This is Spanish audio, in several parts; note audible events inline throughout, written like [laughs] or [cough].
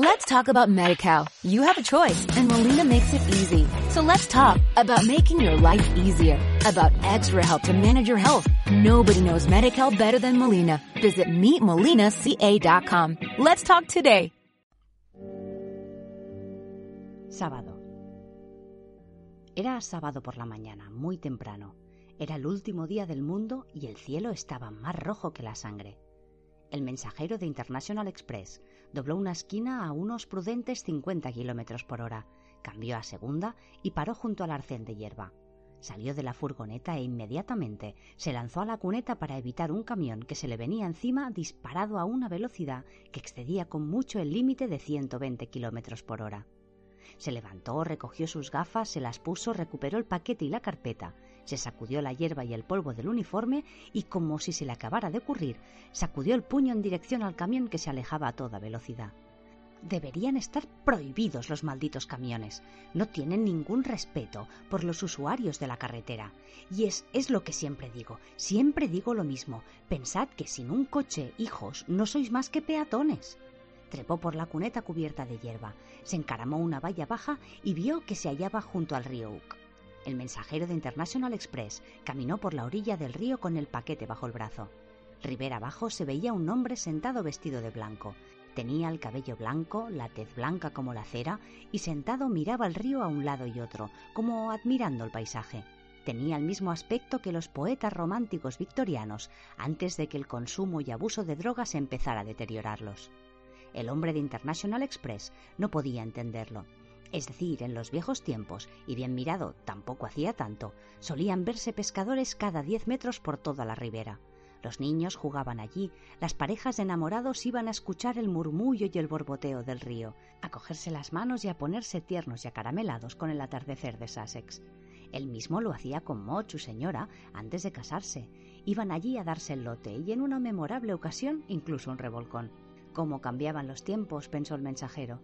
Let's talk about MediCal. You have a choice and Molina makes it easy. So let's talk about making your life easier, about extra help to manage your health. Nobody knows MediCal better than Molina. Visit meetmolinaca.com. Let's talk today. Sábado. Era sábado por la mañana, muy temprano. Era el último día del mundo y el cielo estaba más rojo que la sangre. El mensajero de International Express dobló una esquina a unos prudentes 50 kilómetros por hora, cambió a segunda y paró junto al arcén de hierba. Salió de la furgoneta e inmediatamente se lanzó a la cuneta para evitar un camión que se le venía encima disparado a una velocidad que excedía con mucho el límite de 120 kilómetros por hora. Se levantó, recogió sus gafas, se las puso, recuperó el paquete y la carpeta, se sacudió la hierba y el polvo del uniforme y, como si se le acabara de ocurrir, sacudió el puño en dirección al camión que se alejaba a toda velocidad. Deberían estar prohibidos los malditos camiones. No tienen ningún respeto por los usuarios de la carretera. Y es, es lo que siempre digo. Siempre digo lo mismo. Pensad que sin un coche, hijos, no sois más que peatones. Trepó por la cuneta cubierta de hierba, se encaramó una valla baja y vio que se hallaba junto al río Uc. El mensajero de International Express caminó por la orilla del río con el paquete bajo el brazo. Ribera abajo se veía un hombre sentado vestido de blanco. Tenía el cabello blanco, la tez blanca como la cera, y sentado miraba el río a un lado y otro, como admirando el paisaje. Tenía el mismo aspecto que los poetas románticos victorianos antes de que el consumo y abuso de drogas empezara a deteriorarlos. El hombre de International Express no podía entenderlo. Es decir, en los viejos tiempos, y bien mirado, tampoco hacía tanto, solían verse pescadores cada diez metros por toda la ribera. Los niños jugaban allí, las parejas de enamorados iban a escuchar el murmullo y el borboteo del río, a cogerse las manos y a ponerse tiernos y acaramelados con el atardecer de Sussex. Él mismo lo hacía con Maud, su señora, antes de casarse. Iban allí a darse el lote y en una memorable ocasión incluso un revolcón. Cómo cambiaban los tiempos, pensó el mensajero.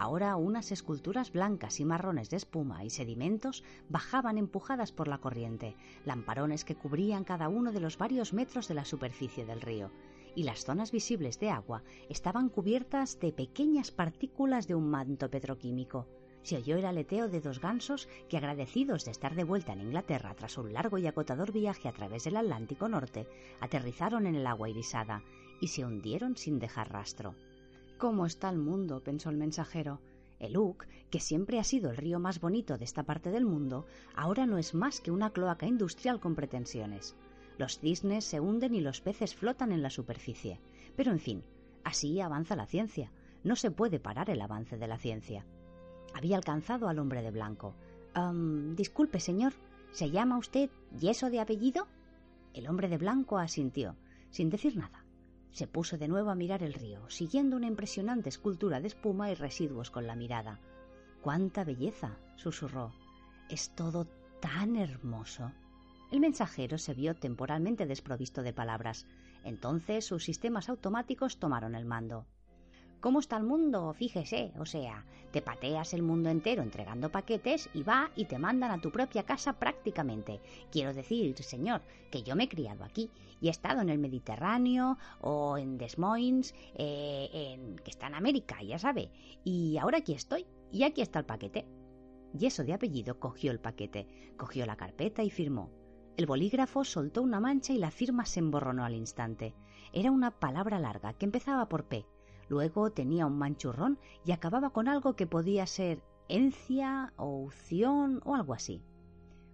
Ahora unas esculturas blancas y marrones de espuma y sedimentos bajaban empujadas por la corriente, lamparones que cubrían cada uno de los varios metros de la superficie del río, y las zonas visibles de agua estaban cubiertas de pequeñas partículas de un manto petroquímico. Se oyó el aleteo de dos gansos que, agradecidos de estar de vuelta en Inglaterra tras un largo y agotador viaje a través del Atlántico Norte, aterrizaron en el agua irisada y se hundieron sin dejar rastro. ¿Cómo está el mundo? pensó el mensajero. El Uc, que siempre ha sido el río más bonito de esta parte del mundo, ahora no es más que una cloaca industrial con pretensiones. Los cisnes se hunden y los peces flotan en la superficie. Pero, en fin, así avanza la ciencia. No se puede parar el avance de la ciencia. Había alcanzado al hombre de blanco. disculpe, señor, ¿se llama usted Yeso de apellido? El hombre de blanco asintió, sin decir nada. Se puso de nuevo a mirar el río, siguiendo una impresionante escultura de espuma y residuos con la mirada. ¡Cuánta belleza! susurró. Es todo tan hermoso. El mensajero se vio temporalmente desprovisto de palabras. Entonces sus sistemas automáticos tomaron el mando. ¿Cómo está el mundo? Fíjese, o sea, te pateas el mundo entero entregando paquetes y va y te mandan a tu propia casa prácticamente. Quiero decir, señor, que yo me he criado aquí y he estado en el Mediterráneo o en Des Moines, eh, que está en América, ya sabe. Y ahora aquí estoy y aquí está el paquete. Y eso de apellido cogió el paquete, cogió la carpeta y firmó. El bolígrafo soltó una mancha y la firma se emborronó al instante. Era una palabra larga que empezaba por P Luego tenía un manchurrón y acababa con algo que podía ser encia o ución o algo así.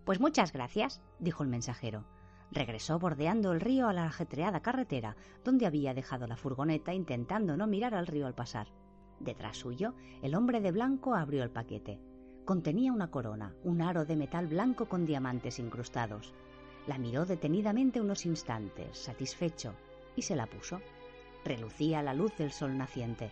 Pues muchas gracias, dijo el mensajero. Regresó bordeando el río a la ajetreada carretera donde había dejado la furgoneta intentando no mirar al río al pasar. Detrás suyo, el hombre de blanco abrió el paquete. Contenía una corona, un aro de metal blanco con diamantes incrustados. La miró detenidamente unos instantes, satisfecho, y se la puso relucía la luz del sol naciente.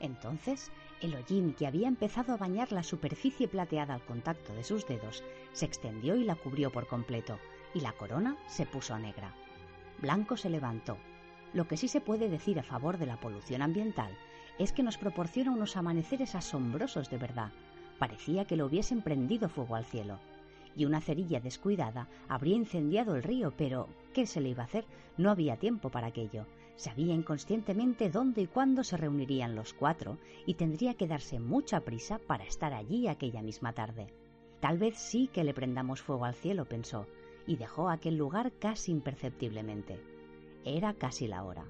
Entonces, el hollín que había empezado a bañar la superficie plateada al contacto de sus dedos se extendió y la cubrió por completo, y la corona se puso negra. Blanco se levantó. Lo que sí se puede decir a favor de la polución ambiental es que nos proporciona unos amaneceres asombrosos de verdad. Parecía que lo hubiesen prendido fuego al cielo. Y una cerilla descuidada habría incendiado el río, pero ¿qué se le iba a hacer? No había tiempo para aquello Sabía inconscientemente dónde y cuándo se reunirían los cuatro y tendría que darse mucha prisa para estar allí aquella misma tarde. Tal vez sí que le prendamos fuego al cielo, pensó, y dejó aquel lugar casi imperceptiblemente. Era casi la hora.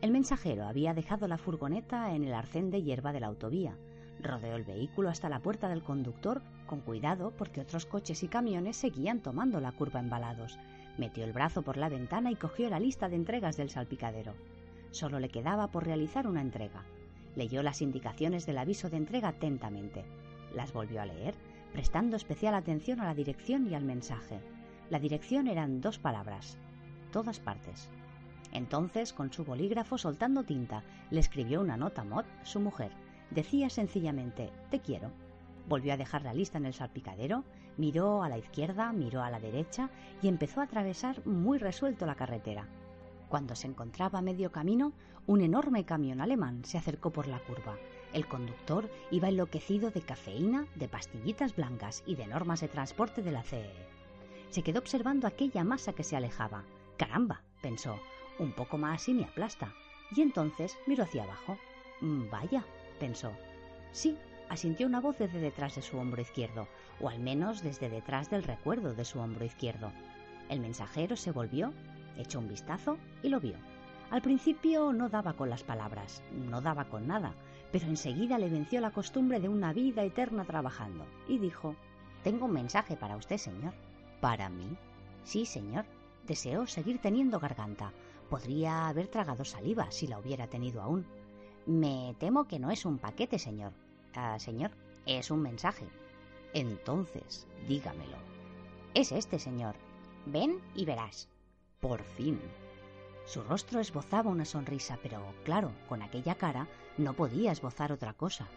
El mensajero había dejado la furgoneta en el arcén de hierba de la autovía. Rodeó el vehículo hasta la puerta del conductor, con cuidado porque otros coches y camiones seguían tomando la curva embalados, Metió el brazo por la ventana y cogió la lista de entregas del salpicadero. Solo le quedaba por realizar una entrega. Leyó las indicaciones del aviso de entrega atentamente. Las volvió a leer, prestando especial atención a la dirección y al mensaje. La dirección eran dos palabras. Todas partes. Entonces, con su bolígrafo soltando tinta, le escribió una nota a Maud, su mujer. Decía sencillamente, te quiero. Volvió a dejar la lista en el salpicadero, miró a la izquierda, miró a la derecha y empezó a atravesar muy resuelto la carretera. Cuando se encontraba a medio camino, un enorme camión alemán se acercó por la curva. El conductor iba enloquecido de cafeína, de pastillitas blancas y de normas de transporte de la CE. Se quedó observando aquella masa que se alejaba. Caramba, pensó, un poco más y me aplasta. Y entonces miró hacia abajo. Mm, vaya, pensó. Sí, asintió una voz desde detrás de su hombro izquierdo, o al menos desde detrás del recuerdo de su hombro izquierdo. El mensajero se volvió, echó un vistazo y lo vio. Al principio no daba con las palabras, no daba con nada, pero enseguida le venció la costumbre de una vida eterna trabajando y dijo Tengo un mensaje para usted, señor. ¿Para mí? Sí, señor. Deseo seguir teniendo garganta. Podría haber tragado saliva si la hubiera tenido aún. Me temo que no es un paquete, señor. Ah, señor, es un mensaje. Entonces, dígamelo. Es este, señor. Ven y verás. Por fin. Su rostro esbozaba una sonrisa, pero claro, con aquella cara no podía esbozar otra cosa.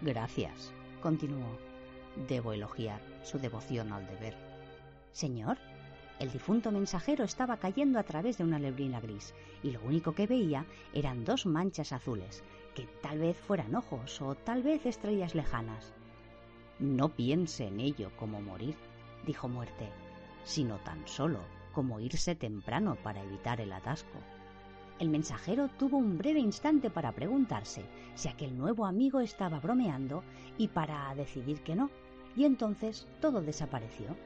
Gracias, continuó. Debo elogiar su devoción al deber. Señor, el difunto mensajero estaba cayendo a través de una lebrina gris, y lo único que veía eran dos manchas azules, que tal vez fueran ojos o tal vez estrellas lejanas. No piense en ello como morir, dijo Muerte, sino tan solo como irse temprano para evitar el atasco. El mensajero tuvo un breve instante para preguntarse si aquel nuevo amigo estaba bromeando y para decidir que no, y entonces todo desapareció.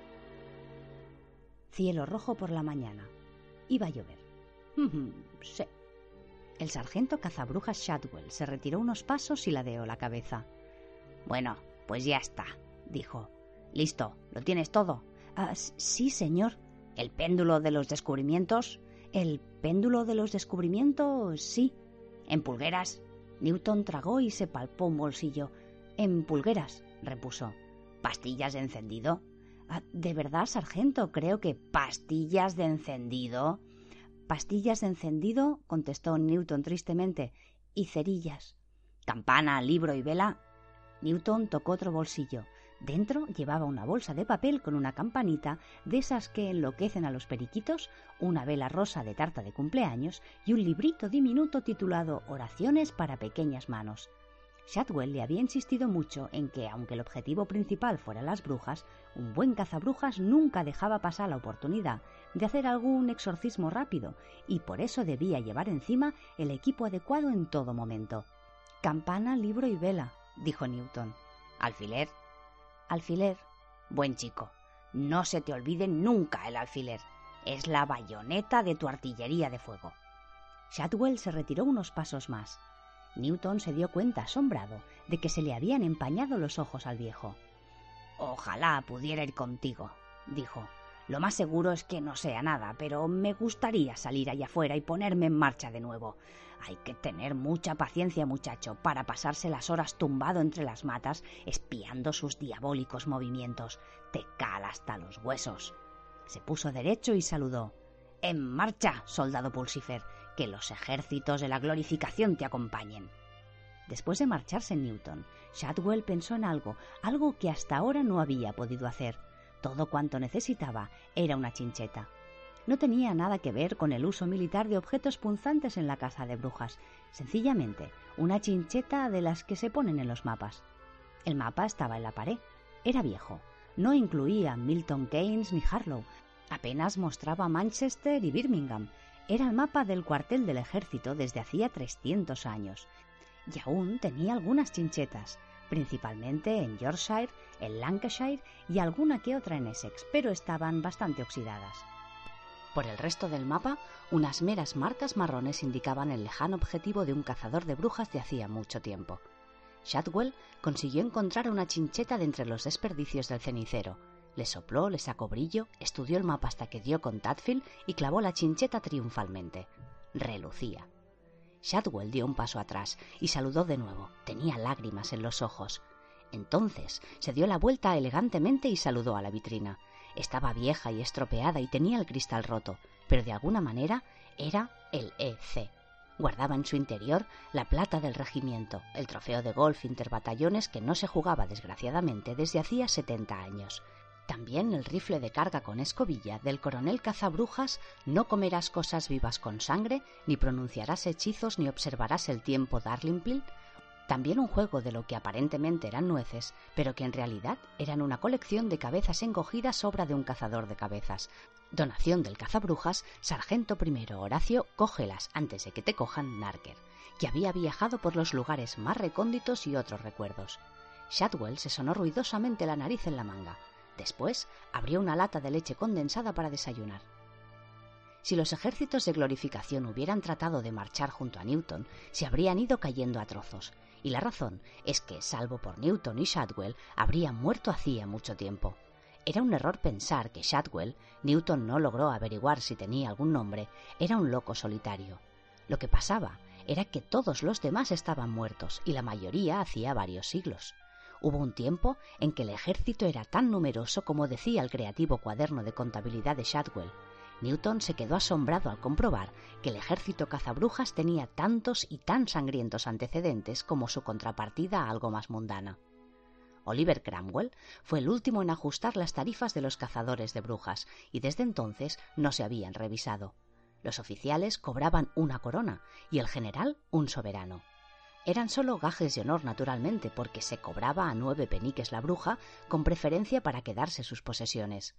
Cielo rojo por la mañana. Iba a llover. sí, el sargento cazabrujas Shadwell se retiró unos pasos y ladeó la cabeza. Bueno, pues ya está, dijo. Listo, ¿lo tienes todo? Ah, sí, señor. ¿El péndulo de los descubrimientos? ¿El péndulo de los descubrimientos? Sí. ¿En pulgueras? Newton tragó y se palpó un bolsillo. En pulgueras, repuso. ¿Pastillas de encendido? Ah, ¿De verdad, sargento? Creo que pastillas de encendido. Pastillas de encendido, contestó Newton tristemente, y cerillas. Campana, libro y vela. Newton tocó otro bolsillo. Dentro llevaba una bolsa de papel con una campanita de esas que enloquecen a los periquitos, una vela rosa de tarta de cumpleaños y un librito diminuto titulado Oraciones para pequeñas manos. Shadwell le había insistido mucho en que, aunque el objetivo principal fuera las brujas, un buen cazabrujas nunca dejaba pasar la oportunidad de hacer algún exorcismo rápido, y por eso debía llevar encima el equipo adecuado en todo momento. Campana, libro y vela, dijo Newton. ¿Alfiler? Alfiler. Buen chico. No se te olvide nunca el alfiler. Es la bayoneta de tu artillería de fuego. Shadwell se retiró unos pasos más. Newton se dio cuenta, asombrado, de que se le habían empañado los ojos al viejo. Ojalá pudiera ir contigo, dijo. Lo más seguro es que no sea nada, pero me gustaría salir allá afuera y ponerme en marcha de nuevo. Hay que tener mucha paciencia, muchacho, para pasarse las horas tumbado entre las matas, espiando sus diabólicos movimientos. Te cala hasta los huesos. Se puso derecho y saludó. En marcha, soldado Pulsifer, que los ejércitos de la glorificación te acompañen. Después de marcharse Newton, Shadwell pensó en algo, algo que hasta ahora no había podido hacer. Todo cuanto necesitaba era una chincheta. No tenía nada que ver con el uso militar de objetos punzantes en la caza de brujas, sencillamente una chincheta de las que se ponen en los mapas. El mapa estaba en la pared, era viejo, no incluía Milton Keynes ni Harlow, apenas mostraba Manchester y Birmingham, Era el mapa del cuartel del ejército desde hacía 300 años y aún tenía algunas chinchetas, principalmente en Yorkshire, en Lancashire y alguna que otra en Essex, pero estaban bastante oxidadas. Por el resto del mapa, unas meras marcas marrones indicaban el lejano objetivo de un cazador de brujas de hacía mucho tiempo. Shadwell consiguió encontrar una chincheta de entre los desperdicios del cenicero. Le sopló, le sacó brillo, estudió el mapa hasta que dio con Tadfield y clavó la chincheta triunfalmente. Relucía. Shadwell dio un paso atrás y saludó de nuevo. Tenía lágrimas en los ojos. Entonces se dio la vuelta elegantemente y saludó a la vitrina. Estaba vieja y estropeada y tenía el cristal roto, pero de alguna manera era el EC. Guardaba en su interior la plata del regimiento, el trofeo de golf interbatallones que no se jugaba desgraciadamente desde hacía setenta años. También el rifle de carga con escobilla del coronel cazabrujas No comerás cosas vivas con sangre, ni pronunciarás hechizos, ni observarás el tiempo Darlingpil. También un juego de lo que aparentemente eran nueces, pero que en realidad eran una colección de cabezas encogidas obra de un cazador de cabezas. Donación del cazabrujas, Sargento I Horacio, cógelas antes de que te cojan Narker, que había viajado por los lugares más recónditos y otros recuerdos. Shadwell se sonó ruidosamente la nariz en la manga. Después abrió una lata de leche condensada para desayunar. Si los ejércitos de glorificación hubieran tratado de marchar junto a Newton, se habrían ido cayendo a trozos, y la razón es que, salvo por Newton y Shadwell, habrían muerto hacía mucho tiempo. Era un error pensar que Shadwell, Newton no logró averiguar si tenía algún nombre, era un loco solitario. Lo que pasaba era que todos los demás estaban muertos, y la mayoría hacía varios siglos. Hubo un tiempo en que el ejército era tan numeroso como decía el creativo cuaderno de contabilidad de Shadwell. Newton se quedó asombrado al comprobar que el ejército cazabrujas tenía tantos y tan sangrientos antecedentes como su contrapartida algo más mundana. Oliver Cromwell fue el último en ajustar las tarifas de los cazadores de brujas y desde entonces no se habían revisado. Los oficiales cobraban una corona y el general un soberano. Eran solo gajes de honor, naturalmente, porque se cobraba a nueve peniques la bruja, con preferencia para quedarse sus posesiones.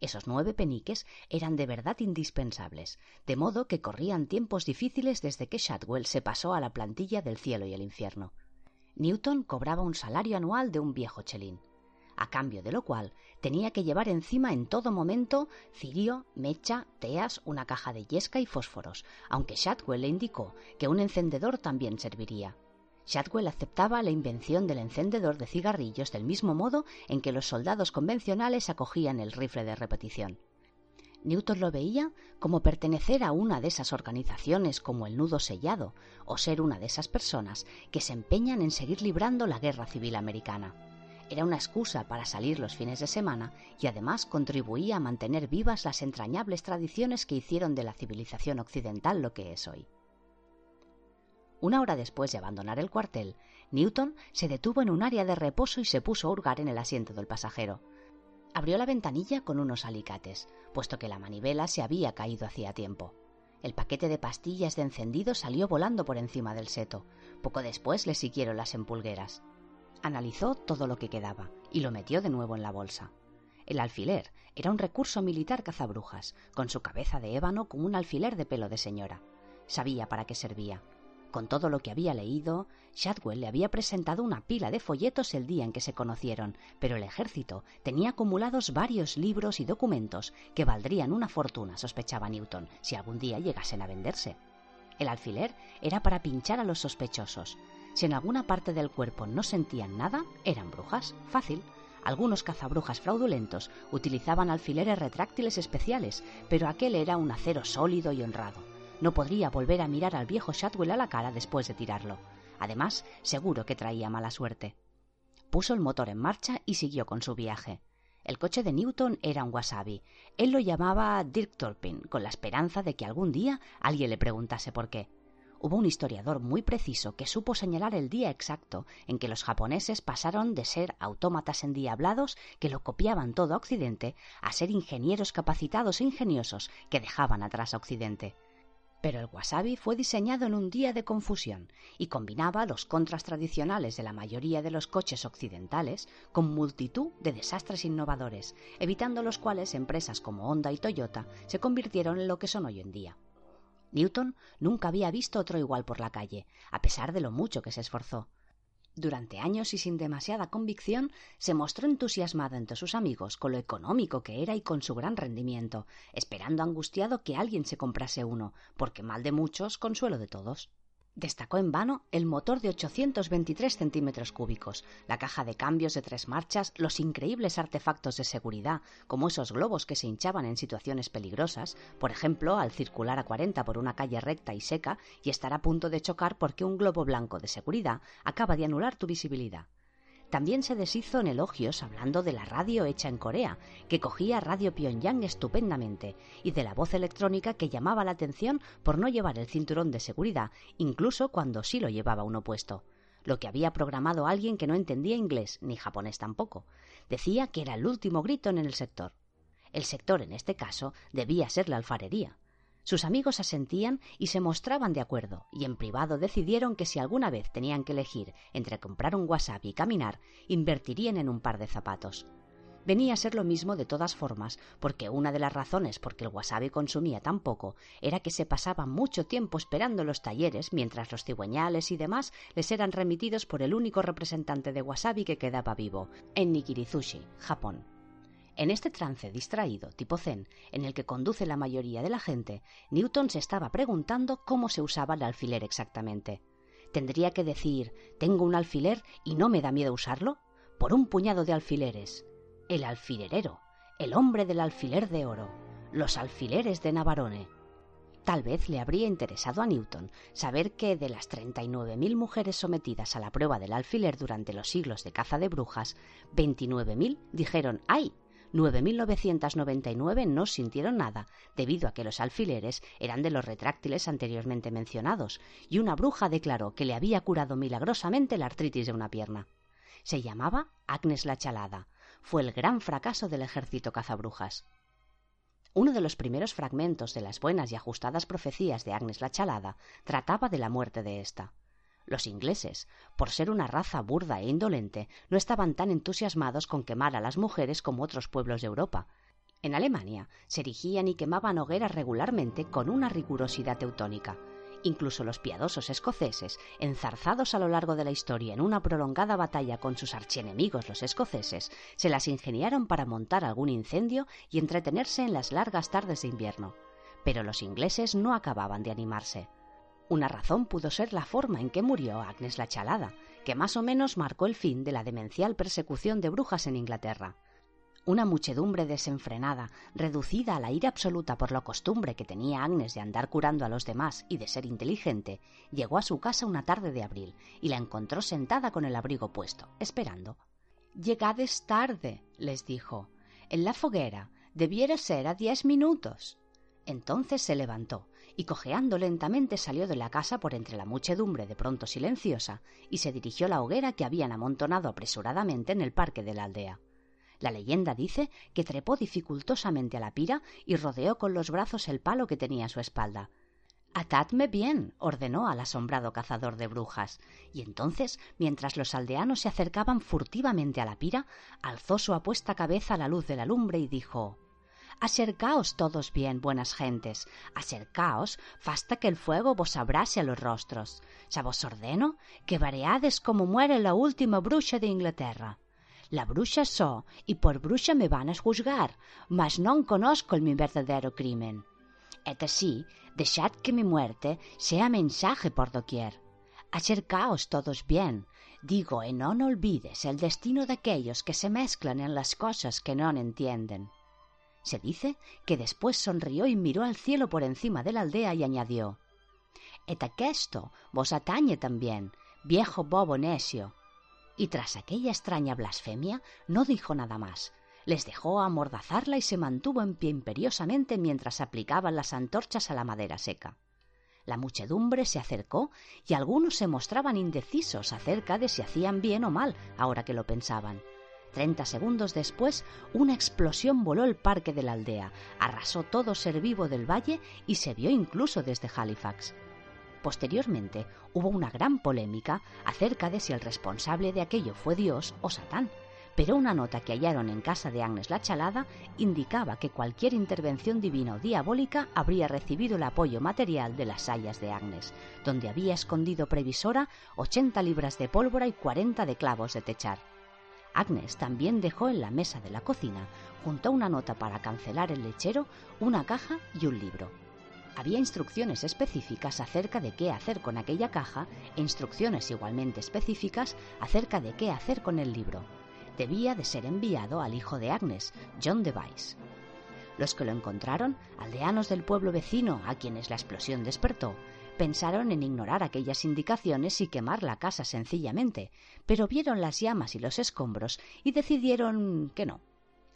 Esos nueve peniques eran de verdad indispensables, de modo que corrían tiempos difíciles desde que Shadwell se pasó a la plantilla del cielo y el infierno. Newton cobraba un salario anual de un viejo chelín, a cambio de lo cual tenía que llevar encima en todo momento cirio, mecha, teas, una caja de yesca y fósforos, aunque Shadwell le indicó que un encendedor también serviría. Shadwell aceptaba la invención del encendedor de cigarrillos del mismo modo en que los soldados convencionales acogían el rifle de repetición. Newton lo veía como pertenecer a una de esas organizaciones como el Nudo Sellado, o ser una de esas personas que se empeñan en seguir librando la guerra civil americana. Era una excusa para salir los fines de semana y además contribuía a mantener vivas las entrañables tradiciones que hicieron de la civilización occidental lo que es hoy. Una hora después de abandonar el cuartel, Newton se detuvo en un área de reposo y se puso a hurgar en el asiento del pasajero. Abrió la ventanilla con unos alicates, puesto que la manivela se había caído hacía tiempo. El paquete de pastillas de encendido salió volando por encima del seto. Poco después le siguieron las empulgueras. Analizó todo lo que quedaba y lo metió de nuevo en la bolsa. El alfiler era un recurso militar cazabrujas, con su cabeza de ébano como un alfiler de pelo de señora. Sabía para qué servía, con todo lo que había leído, Shadwell le había presentado una pila de folletos el día en que se conocieron, pero el ejército tenía acumulados varios libros y documentos que valdrían una fortuna, sospechaba Newton, si algún día llegasen a venderse. El alfiler era para pinchar a los sospechosos. Si en alguna parte del cuerpo no sentían nada, eran brujas. Fácil. Algunos cazabrujas fraudulentos utilizaban alfileres retráctiles especiales, pero aquel era un acero sólido y honrado. No podría volver a mirar al viejo Shadwell a la cara después de tirarlo. Además, seguro que traía mala suerte. Puso el motor en marcha y siguió con su viaje. El coche de Newton era un wasabi. Él lo llamaba Dirk Torpin, con la esperanza de que algún día alguien le preguntase por qué. Hubo un historiador muy preciso que supo señalar el día exacto en que los japoneses pasaron de ser autómatas endiablados que lo copiaban todo a Occidente a ser ingenieros capacitados e ingeniosos que dejaban atrás a Occidente. Pero el wasabi fue diseñado en un día de confusión y combinaba los contras tradicionales de la mayoría de los coches occidentales con multitud de desastres innovadores, evitando los cuales empresas como Honda y Toyota se convirtieron en lo que son hoy en día. Newton nunca había visto otro igual por la calle, a pesar de lo mucho que se esforzó. Durante años y sin demasiada convicción, se mostró entusiasmado entre sus amigos con lo económico que era y con su gran rendimiento, esperando angustiado que alguien se comprase uno, porque mal de muchos, consuelo de todos. Destacó en vano el motor de 823 centímetros cúbicos, la caja de cambios de tres marchas, los increíbles artefactos de seguridad, como esos globos que se hinchaban en situaciones peligrosas, por ejemplo, al circular a 40 por una calle recta y seca y estar a punto de chocar porque un globo blanco de seguridad acaba de anular tu visibilidad. También se deshizo en elogios hablando de la radio hecha en Corea, que cogía Radio Pyongyang estupendamente, y de la voz electrónica que llamaba la atención por no llevar el cinturón de seguridad, incluso cuando sí lo llevaba uno puesto. Lo que había programado alguien que no entendía inglés ni japonés tampoco. Decía que era el último grito en el sector. El sector, en este caso, debía ser la alfarería. Sus amigos asentían y se mostraban de acuerdo, y en privado decidieron que si alguna vez tenían que elegir entre comprar un wasabi y caminar, invertirían en un par de zapatos. Venía a ser lo mismo de todas formas, porque una de las razones por que el wasabi consumía tan poco era que se pasaba mucho tiempo esperando los talleres mientras los cigüeñales y demás les eran remitidos por el único representante de wasabi que quedaba vivo, en Nikirizushi, Japón. En este trance distraído, tipo zen, en el que conduce la mayoría de la gente, Newton se estaba preguntando cómo se usaba el alfiler exactamente. ¿Tendría que decir tengo un alfiler y no me da miedo usarlo? Por un puñado de alfileres. El alfilerero, el hombre del alfiler de oro, los alfileres de Navarone. Tal vez le habría interesado a Newton saber que de las 39.000 mujeres sometidas a la prueba del alfiler durante los siglos de caza de brujas, 29.000 dijeron ¡ay! 9.999 no sintieron nada, debido a que los alfileres eran de los retráctiles anteriormente mencionados, y una bruja declaró que le había curado milagrosamente la artritis de una pierna. Se llamaba Agnes la Chalada. Fue el gran fracaso del ejército cazabrujas. Uno de los primeros fragmentos de las buenas y ajustadas profecías de Agnes la Chalada trataba de la muerte de ésta. Los ingleses, por ser una raza burda e indolente, no estaban tan entusiasmados con quemar a las mujeres como otros pueblos de Europa. En Alemania se erigían y quemaban hogueras regularmente con una rigurosidad teutónica. Incluso los piadosos escoceses, enzarzados a lo largo de la historia en una prolongada batalla con sus archienemigos los escoceses, se las ingeniaron para montar algún incendio y entretenerse en las largas tardes de invierno. Pero los ingleses no acababan de animarse. Una razón pudo ser la forma en que murió Agnes la Chalada, que más o menos marcó el fin de la demencial persecución de brujas en Inglaterra. Una muchedumbre desenfrenada, reducida a la ira absoluta por la costumbre que tenía Agnes de andar curando a los demás y de ser inteligente, llegó a su casa una tarde de abril y la encontró sentada con el abrigo puesto, esperando. Llegades tarde, les dijo. En la foguera debiera ser a diez minutos. Entonces se levantó y cojeando lentamente salió de la casa por entre la muchedumbre de pronto silenciosa y se dirigió a la hoguera que habían amontonado apresuradamente en el parque de la aldea. La leyenda dice que trepó dificultosamente a la pira y rodeó con los brazos el palo que tenía a su espalda. Atadme bien, ordenó al asombrado cazador de brujas, y entonces, mientras los aldeanos se acercaban furtivamente a la pira, alzó su apuesta cabeza a la luz de la lumbre y dijo Acercaos todos bien, buenas gentes, acercaos, fasta que el fuego vos abrase a los rostros. Ya vos ordeno que vareades como muere la última bruxa de Inglaterra. La bruxa so, y por bruxa me van a juzgar, mas non conozco el mi verdadero crimen. Et así, dejad que mi muerte sea mensaje por doquier. Acercaos todos bien, digo, y no olvides el destino de aquellos que se mezclan en las cosas que no entienden. Se dice que después sonrió y miró al cielo por encima de la aldea y añadió Et aquesto vos atañe también, viejo bobo necio. Y tras aquella extraña blasfemia no dijo nada más. Les dejó amordazarla y se mantuvo en pie imperiosamente mientras aplicaban las antorchas a la madera seca. La muchedumbre se acercó y algunos se mostraban indecisos acerca de si hacían bien o mal ahora que lo pensaban. Treinta segundos después, una explosión voló el parque de la aldea, arrasó todo ser vivo del valle y se vio incluso desde Halifax. Posteriormente hubo una gran polémica acerca de si el responsable de aquello fue Dios o Satán, pero una nota que hallaron en casa de Agnes la Chalada indicaba que cualquier intervención divina o diabólica habría recibido el apoyo material de las sayas de Agnes, donde había escondido previsora 80 libras de pólvora y 40 de clavos de techar. Agnes también dejó en la mesa de la cocina, junto a una nota para cancelar el lechero, una caja y un libro. Había instrucciones específicas acerca de qué hacer con aquella caja e instrucciones igualmente específicas acerca de qué hacer con el libro. Debía de ser enviado al hijo de Agnes, John Device. Los que lo encontraron, aldeanos del pueblo vecino a quienes la explosión despertó, pensaron en ignorar aquellas indicaciones y quemar la casa sencillamente, pero vieron las llamas y los escombros y decidieron que no.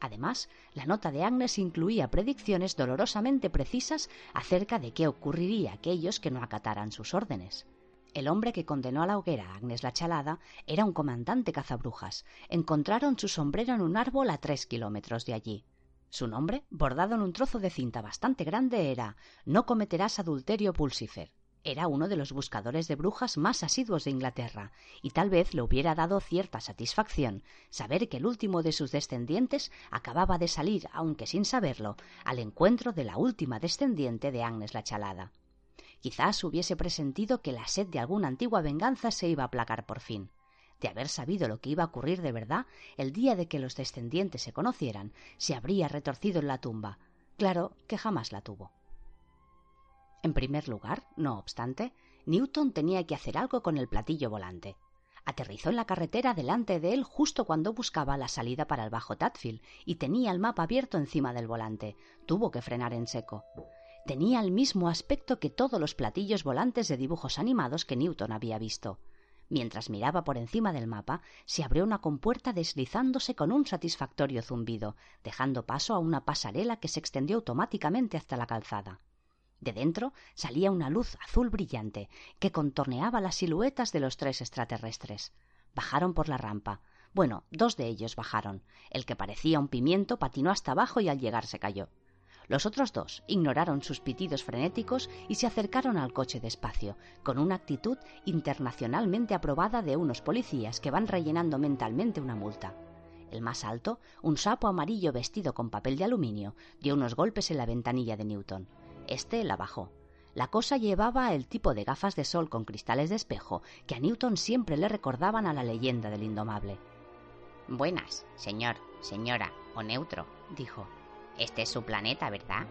Además, la nota de Agnes incluía predicciones dolorosamente precisas acerca de qué ocurriría a aquellos que no acataran sus órdenes. El hombre que condenó a la hoguera a Agnes la Chalada era un comandante cazabrujas. Encontraron su sombrero en un árbol a tres kilómetros de allí. Su nombre, bordado en un trozo de cinta bastante grande, era No cometerás adulterio pulsifer. Era uno de los buscadores de brujas más asiduos de Inglaterra, y tal vez le hubiera dado cierta satisfacción saber que el último de sus descendientes acababa de salir, aunque sin saberlo, al encuentro de la última descendiente de Agnes la Chalada. Quizás hubiese presentido que la sed de alguna antigua venganza se iba a aplacar por fin. De haber sabido lo que iba a ocurrir de verdad, el día de que los descendientes se conocieran, se habría retorcido en la tumba. Claro que jamás la tuvo. En primer lugar, no obstante, Newton tenía que hacer algo con el platillo volante. Aterrizó en la carretera delante de él justo cuando buscaba la salida para el bajo Tadfield y tenía el mapa abierto encima del volante. Tuvo que frenar en seco. Tenía el mismo aspecto que todos los platillos volantes de dibujos animados que Newton había visto. Mientras miraba por encima del mapa, se abrió una compuerta deslizándose con un satisfactorio zumbido, dejando paso a una pasarela que se extendió automáticamente hasta la calzada. De dentro salía una luz azul brillante que contorneaba las siluetas de los tres extraterrestres. Bajaron por la rampa. Bueno, dos de ellos bajaron. El que parecía un pimiento patinó hasta abajo y al llegar se cayó. Los otros dos ignoraron sus pitidos frenéticos y se acercaron al coche despacio, con una actitud internacionalmente aprobada de unos policías que van rellenando mentalmente una multa. El más alto, un sapo amarillo vestido con papel de aluminio, dio unos golpes en la ventanilla de Newton. Este la bajó. La cosa llevaba el tipo de gafas de sol con cristales de espejo que a Newton siempre le recordaban a la leyenda del indomable. Buenas, señor, señora o neutro, dijo. Este es su planeta, ¿verdad?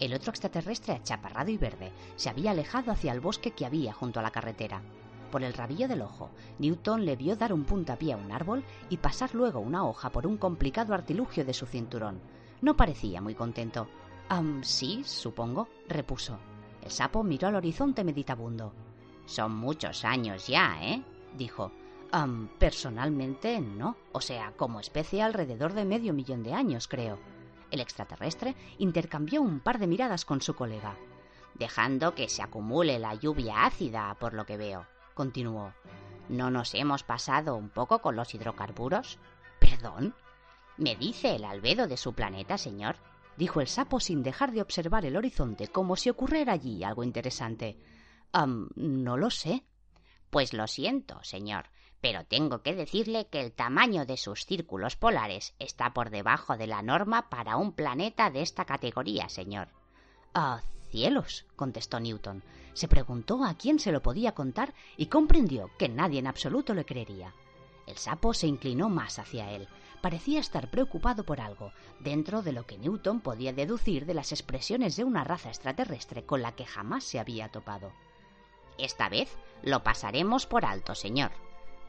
El otro extraterrestre achaparrado y verde se había alejado hacia el bosque que había junto a la carretera. Por el rabillo del ojo, Newton le vio dar un puntapié a un árbol y pasar luego una hoja por un complicado artilugio de su cinturón. No parecía muy contento, sí, supongo, repuso. El sapo miró al horizonte meditabundo. Son muchos años ya, ¿eh? dijo. personalmente no. O sea, como especie alrededor de medio millón de años, creo. El extraterrestre intercambió un par de miradas con su colega. Dejando que se acumule la lluvia ácida, por lo que veo, continuó. ¿No nos hemos pasado un poco con los hidrocarburos? ¿Perdón? ¿Me dice el albedo de su planeta, señor? Dijo el sapo sin dejar de observar el horizonte como si ocurriera allí algo interesante. no lo sé. Pues lo siento, señor, pero tengo que decirle que el tamaño de sus círculos polares está por debajo de la norma para un planeta de esta categoría, señor. Ah, cielos, contestó Newton. Se preguntó a quién se lo podía contar y comprendió que nadie en absoluto le creería. El sapo se inclinó más hacia él. Parecía estar preocupado por algo, dentro de lo que Newton podía deducir de las expresiones de una raza extraterrestre con la que jamás se había topado. Esta vez lo pasaremos por alto, señor.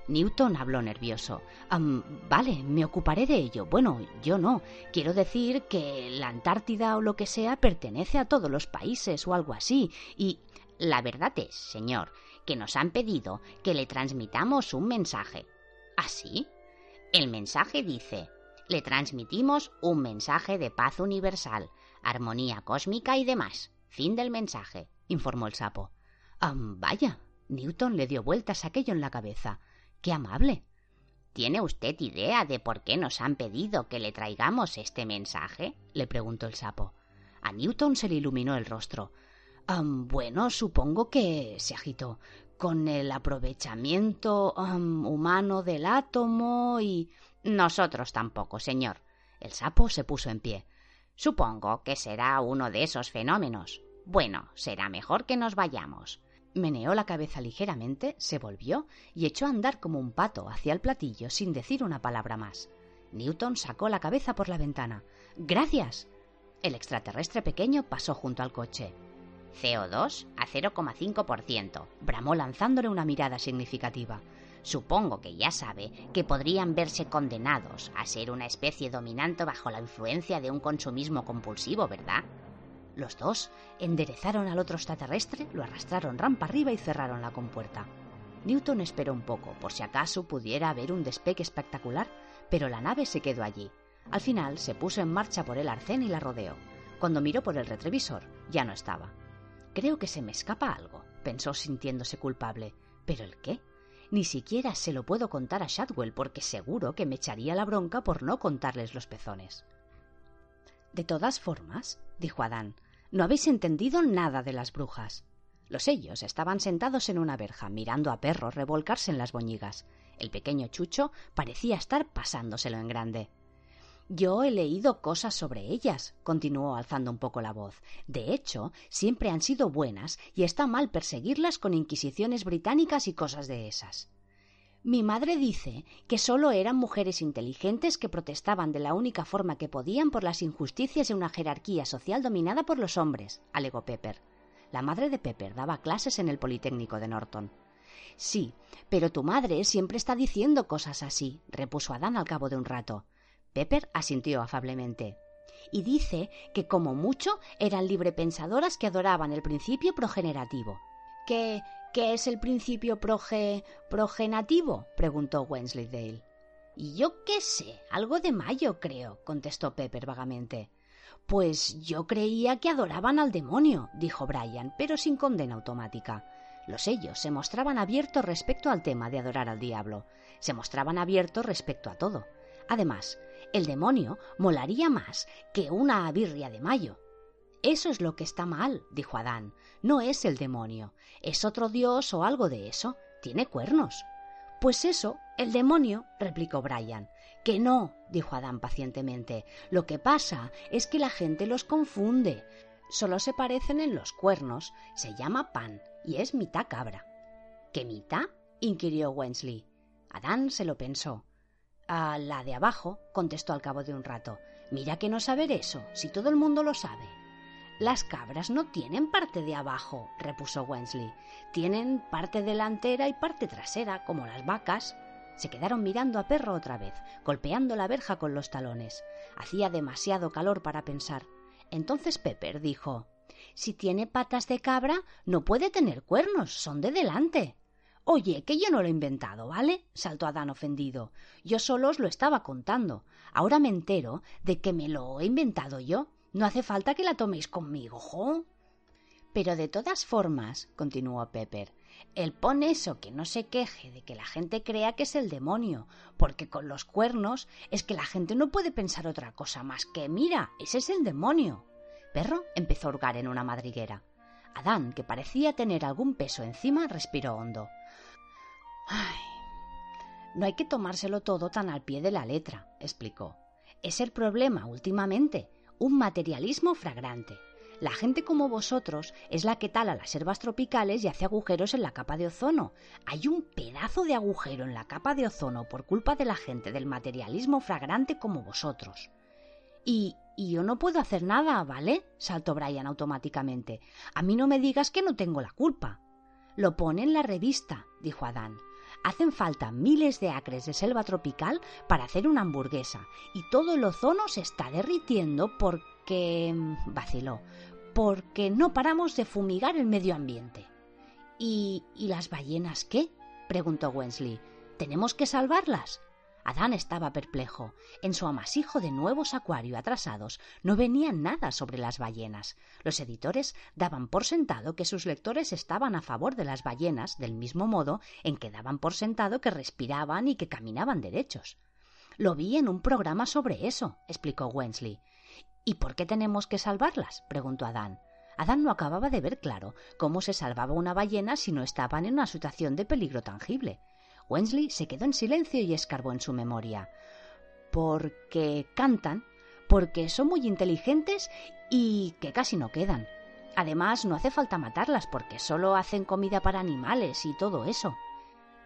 Newton habló nervioso. vale, me ocuparé de ello. Bueno, yo no. Quiero decir que la Antártida o lo que sea pertenece a todos los países o algo así. Y la verdad es, señor, que nos han pedido que le transmitamos un mensaje. ¿Así? El mensaje dice, le transmitimos un mensaje de paz universal, armonía cósmica y demás. Fin del mensaje, informó el sapo. Ah, vaya. Newton le dio vueltas aquello en la cabeza. Qué amable. ¿Tiene usted idea de por qué nos han pedido que le traigamos este mensaje? le preguntó el sapo. A Newton se le iluminó el rostro. bueno, supongo que se agitó con el aprovechamiento humano del átomo y... Nosotros tampoco, señor. El sapo se puso en pie. Supongo que será uno de esos fenómenos. Bueno, será mejor que nos vayamos. Meneó la cabeza ligeramente, se volvió y echó a andar como un pato hacia el platillo sin decir una palabra más. Newton sacó la cabeza por la ventana. Gracias. El extraterrestre pequeño pasó junto al coche. CO2 a 0,5%, bramó lanzándole una mirada significativa. Supongo que ya sabe que podrían verse condenados a ser una especie dominante bajo la influencia de un consumismo compulsivo, ¿verdad? Los dos enderezaron al otro extraterrestre, lo arrastraron rampa arriba y cerraron la compuerta. Newton esperó un poco, por si acaso pudiera haber un despegue espectacular, pero la nave se quedó allí. Al final se puso en marcha por el arcén y la rodeó. Cuando miró por el retrovisor, ya no estaba. Creo que se me escapa algo, pensó sintiéndose culpable. ¿Pero el qué? Ni siquiera se lo puedo contar a Shadwell porque seguro que me echaría la bronca por no contarles los pezones. De todas formas, dijo Adán, no habéis entendido nada de las brujas. Los sellos estaban sentados en una verja, mirando a perros revolcarse en las boñigas. El pequeño Chucho parecía estar pasándoselo en grande. Yo he leído cosas sobre ellas, continuó alzando un poco la voz. De hecho, siempre han sido buenas y está mal perseguirlas con inquisiciones británicas y cosas de esas. Mi madre dice que solo eran mujeres inteligentes que protestaban de la única forma que podían por las injusticias de una jerarquía social dominada por los hombres, alegó Pepper. La madre de Pepper daba clases en el Politécnico de Norton. Sí, pero tu madre siempre está diciendo cosas así, repuso Adán al cabo de un rato. Pepper asintió afablemente. Y dice que como mucho eran librepensadoras que adoraban el principio progenerativo. Que ¿Qué es el principio proge... progenativo? preguntó Wensleydale. Y yo qué sé, algo de mayo, creo, contestó Pepper vagamente. Pues yo creía que adoraban al demonio, dijo Brian, pero sin condena automática. Los sellos se mostraban abiertos respecto al tema de adorar al diablo. Se mostraban abiertos respecto a todo. Además, el demonio molaría más que una birria de mayo. Eso es lo que está mal, dijo Adán. No es el demonio, es otro dios o algo de eso. Tiene cuernos. Pues eso, el demonio, replicó Brian. Que no, dijo Adán pacientemente. Lo que pasa es que la gente los confunde. Solo se parecen en los cuernos. Se llama pan y es mitad cabra. ¿Qué mitad? inquirió Wensley. Adán se lo pensó. A la de abajo, contestó al cabo de un rato. Mira que no saber eso, si todo el mundo lo sabe. Las cabras no tienen parte de abajo, repuso Wensley. Tienen parte delantera y parte trasera, como las vacas. Se quedaron mirando a Perro otra vez, golpeando la verja con los talones. Hacía demasiado calor para pensar. Entonces Pepper dijo Si tiene patas de cabra, no puede tener cuernos, son de delante. Oye, que yo no lo he inventado, ¿vale? saltó Adán ofendido. Yo solo os lo estaba contando. Ahora me entero de que me lo he inventado yo. No hace falta que la toméis conmigo, ¿jo? Pero de todas formas, continuó Pepper, él pone eso que no se queje de que la gente crea que es el demonio, porque con los cuernos es que la gente no puede pensar otra cosa más que mira, ese es el demonio. Perro empezó a hurgar en una madriguera. Adán, que parecía tener algún peso encima, respiró hondo. Ay, no hay que tomárselo todo tan al pie de la letra, explicó. Es el problema últimamente, un materialismo fragrante. La gente como vosotros es la que tala las selvas tropicales y hace agujeros en la capa de ozono. Hay un pedazo de agujero en la capa de ozono por culpa de la gente del materialismo fragrante como vosotros. Y, y yo no puedo hacer nada, ¿vale? saltó Brian automáticamente. A mí no me digas que no tengo la culpa. Lo pone en la revista, dijo Adán. Hacen falta miles de acres de selva tropical para hacer una hamburguesa y todo el ozono se está derritiendo porque... Mm, vaciló, porque no paramos de fumigar el medio ambiente. ¿Y, ¿y las ballenas qué? preguntó Wensley. ¿Tenemos que salvarlas? Adán estaba perplejo. En su amasijo de nuevos acuarios atrasados no venía nada sobre las ballenas. Los editores daban por sentado que sus lectores estaban a favor de las ballenas del mismo modo en que daban por sentado que respiraban y que caminaban derechos. Lo vi en un programa sobre eso, explicó Wensley. ¿Y por qué tenemos que salvarlas? preguntó Adán. Adán no acababa de ver claro cómo se salvaba una ballena si no estaban en una situación de peligro tangible. Wensley se quedó en silencio y escarbó en su memoria. porque cantan, porque son muy inteligentes y que casi no quedan. Además, no hace falta matarlas porque solo hacen comida para animales y todo eso.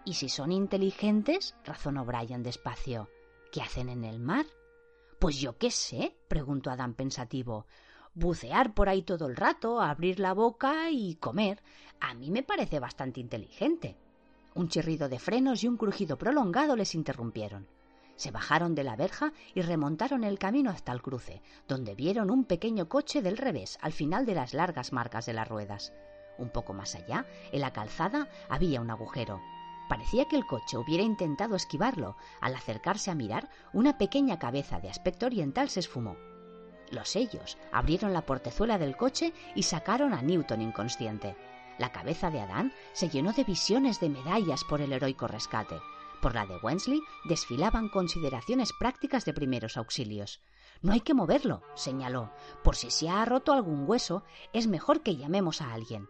¿Y si son inteligentes? razonó Brian despacio. ¿Qué hacen en el mar? Pues yo qué sé, preguntó Adán pensativo. Bucear por ahí todo el rato, abrir la boca y comer. A mí me parece bastante inteligente. Un chirrido de frenos y un crujido prolongado les interrumpieron. Se bajaron de la verja y remontaron el camino hasta el cruce, donde vieron un pequeño coche del revés al final de las largas marcas de las ruedas. Un poco más allá, en la calzada, había un agujero. Parecía que el coche hubiera intentado esquivarlo. Al acercarse a mirar, una pequeña cabeza de aspecto oriental se esfumó. Los sellos abrieron la portezuela del coche y sacaron a Newton inconsciente. La cabeza de Adán se llenó de visiones de medallas por el heroico rescate. Por la de Wensley desfilaban consideraciones prácticas de primeros auxilios. No hay que moverlo, señaló. Por si se ha roto algún hueso, es mejor que llamemos a alguien.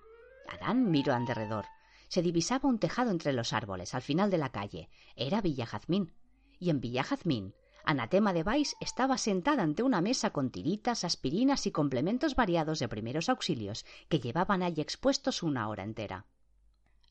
Adán miró alrededor se divisaba un tejado entre los árboles al final de la calle. Era Villa Jazmín. Y en Villa Jazmín, Anatema de Vais estaba sentada ante una mesa con tiritas, aspirinas y complementos variados de primeros auxilios que llevaban allí expuestos una hora entera.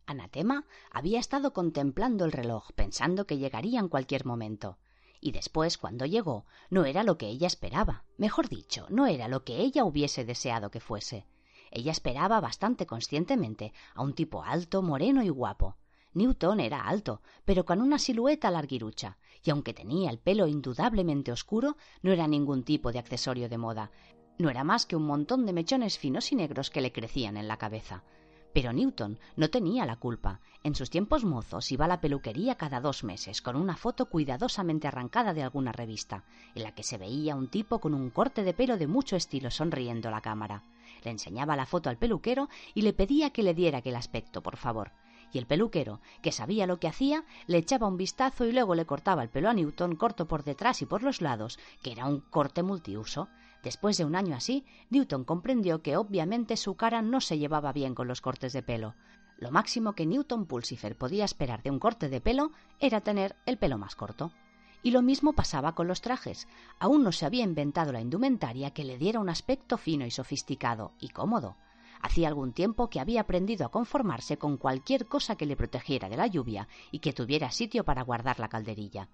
Anatema había estado contemplando el reloj, pensando que llegaría en cualquier momento. Y después, cuando llegó, no era lo que ella esperaba. Mejor dicho, no era lo que ella hubiese deseado que fuese. Ella esperaba bastante conscientemente a un tipo alto, moreno y guapo. Newton era alto, pero con una silueta larguirucha, y aunque tenía el pelo indudablemente oscuro, no era ningún tipo de accesorio de moda. No era más que un montón de mechones finos y negros que le crecían en la cabeza. Pero Newton no tenía la culpa. En sus tiempos mozos iba a la peluquería cada dos meses con una foto cuidadosamente arrancada de alguna revista, en la que se veía un tipo con un corte de pelo de mucho estilo sonriendo a la cámara. Le enseñaba la foto al peluquero y le pedía que le diera aquel aspecto, por favor. Y el peluquero, que sabía lo que hacía, le echaba un vistazo y luego le cortaba el pelo a Newton corto por detrás y por los lados, que era un corte multiuso. Después de un año así, Newton comprendió que obviamente su cara no se llevaba bien con los cortes de pelo. Lo máximo que Newton Pulsifer podía esperar de un corte de pelo era tener el pelo más corto. Y lo mismo pasaba con los trajes. Aún no se había inventado la indumentaria que le diera un aspecto fino y sofisticado y cómodo. Hacía algún tiempo que había aprendido a conformarse con cualquier cosa que le protegiera de la lluvia y que tuviera sitio para guardar la calderilla.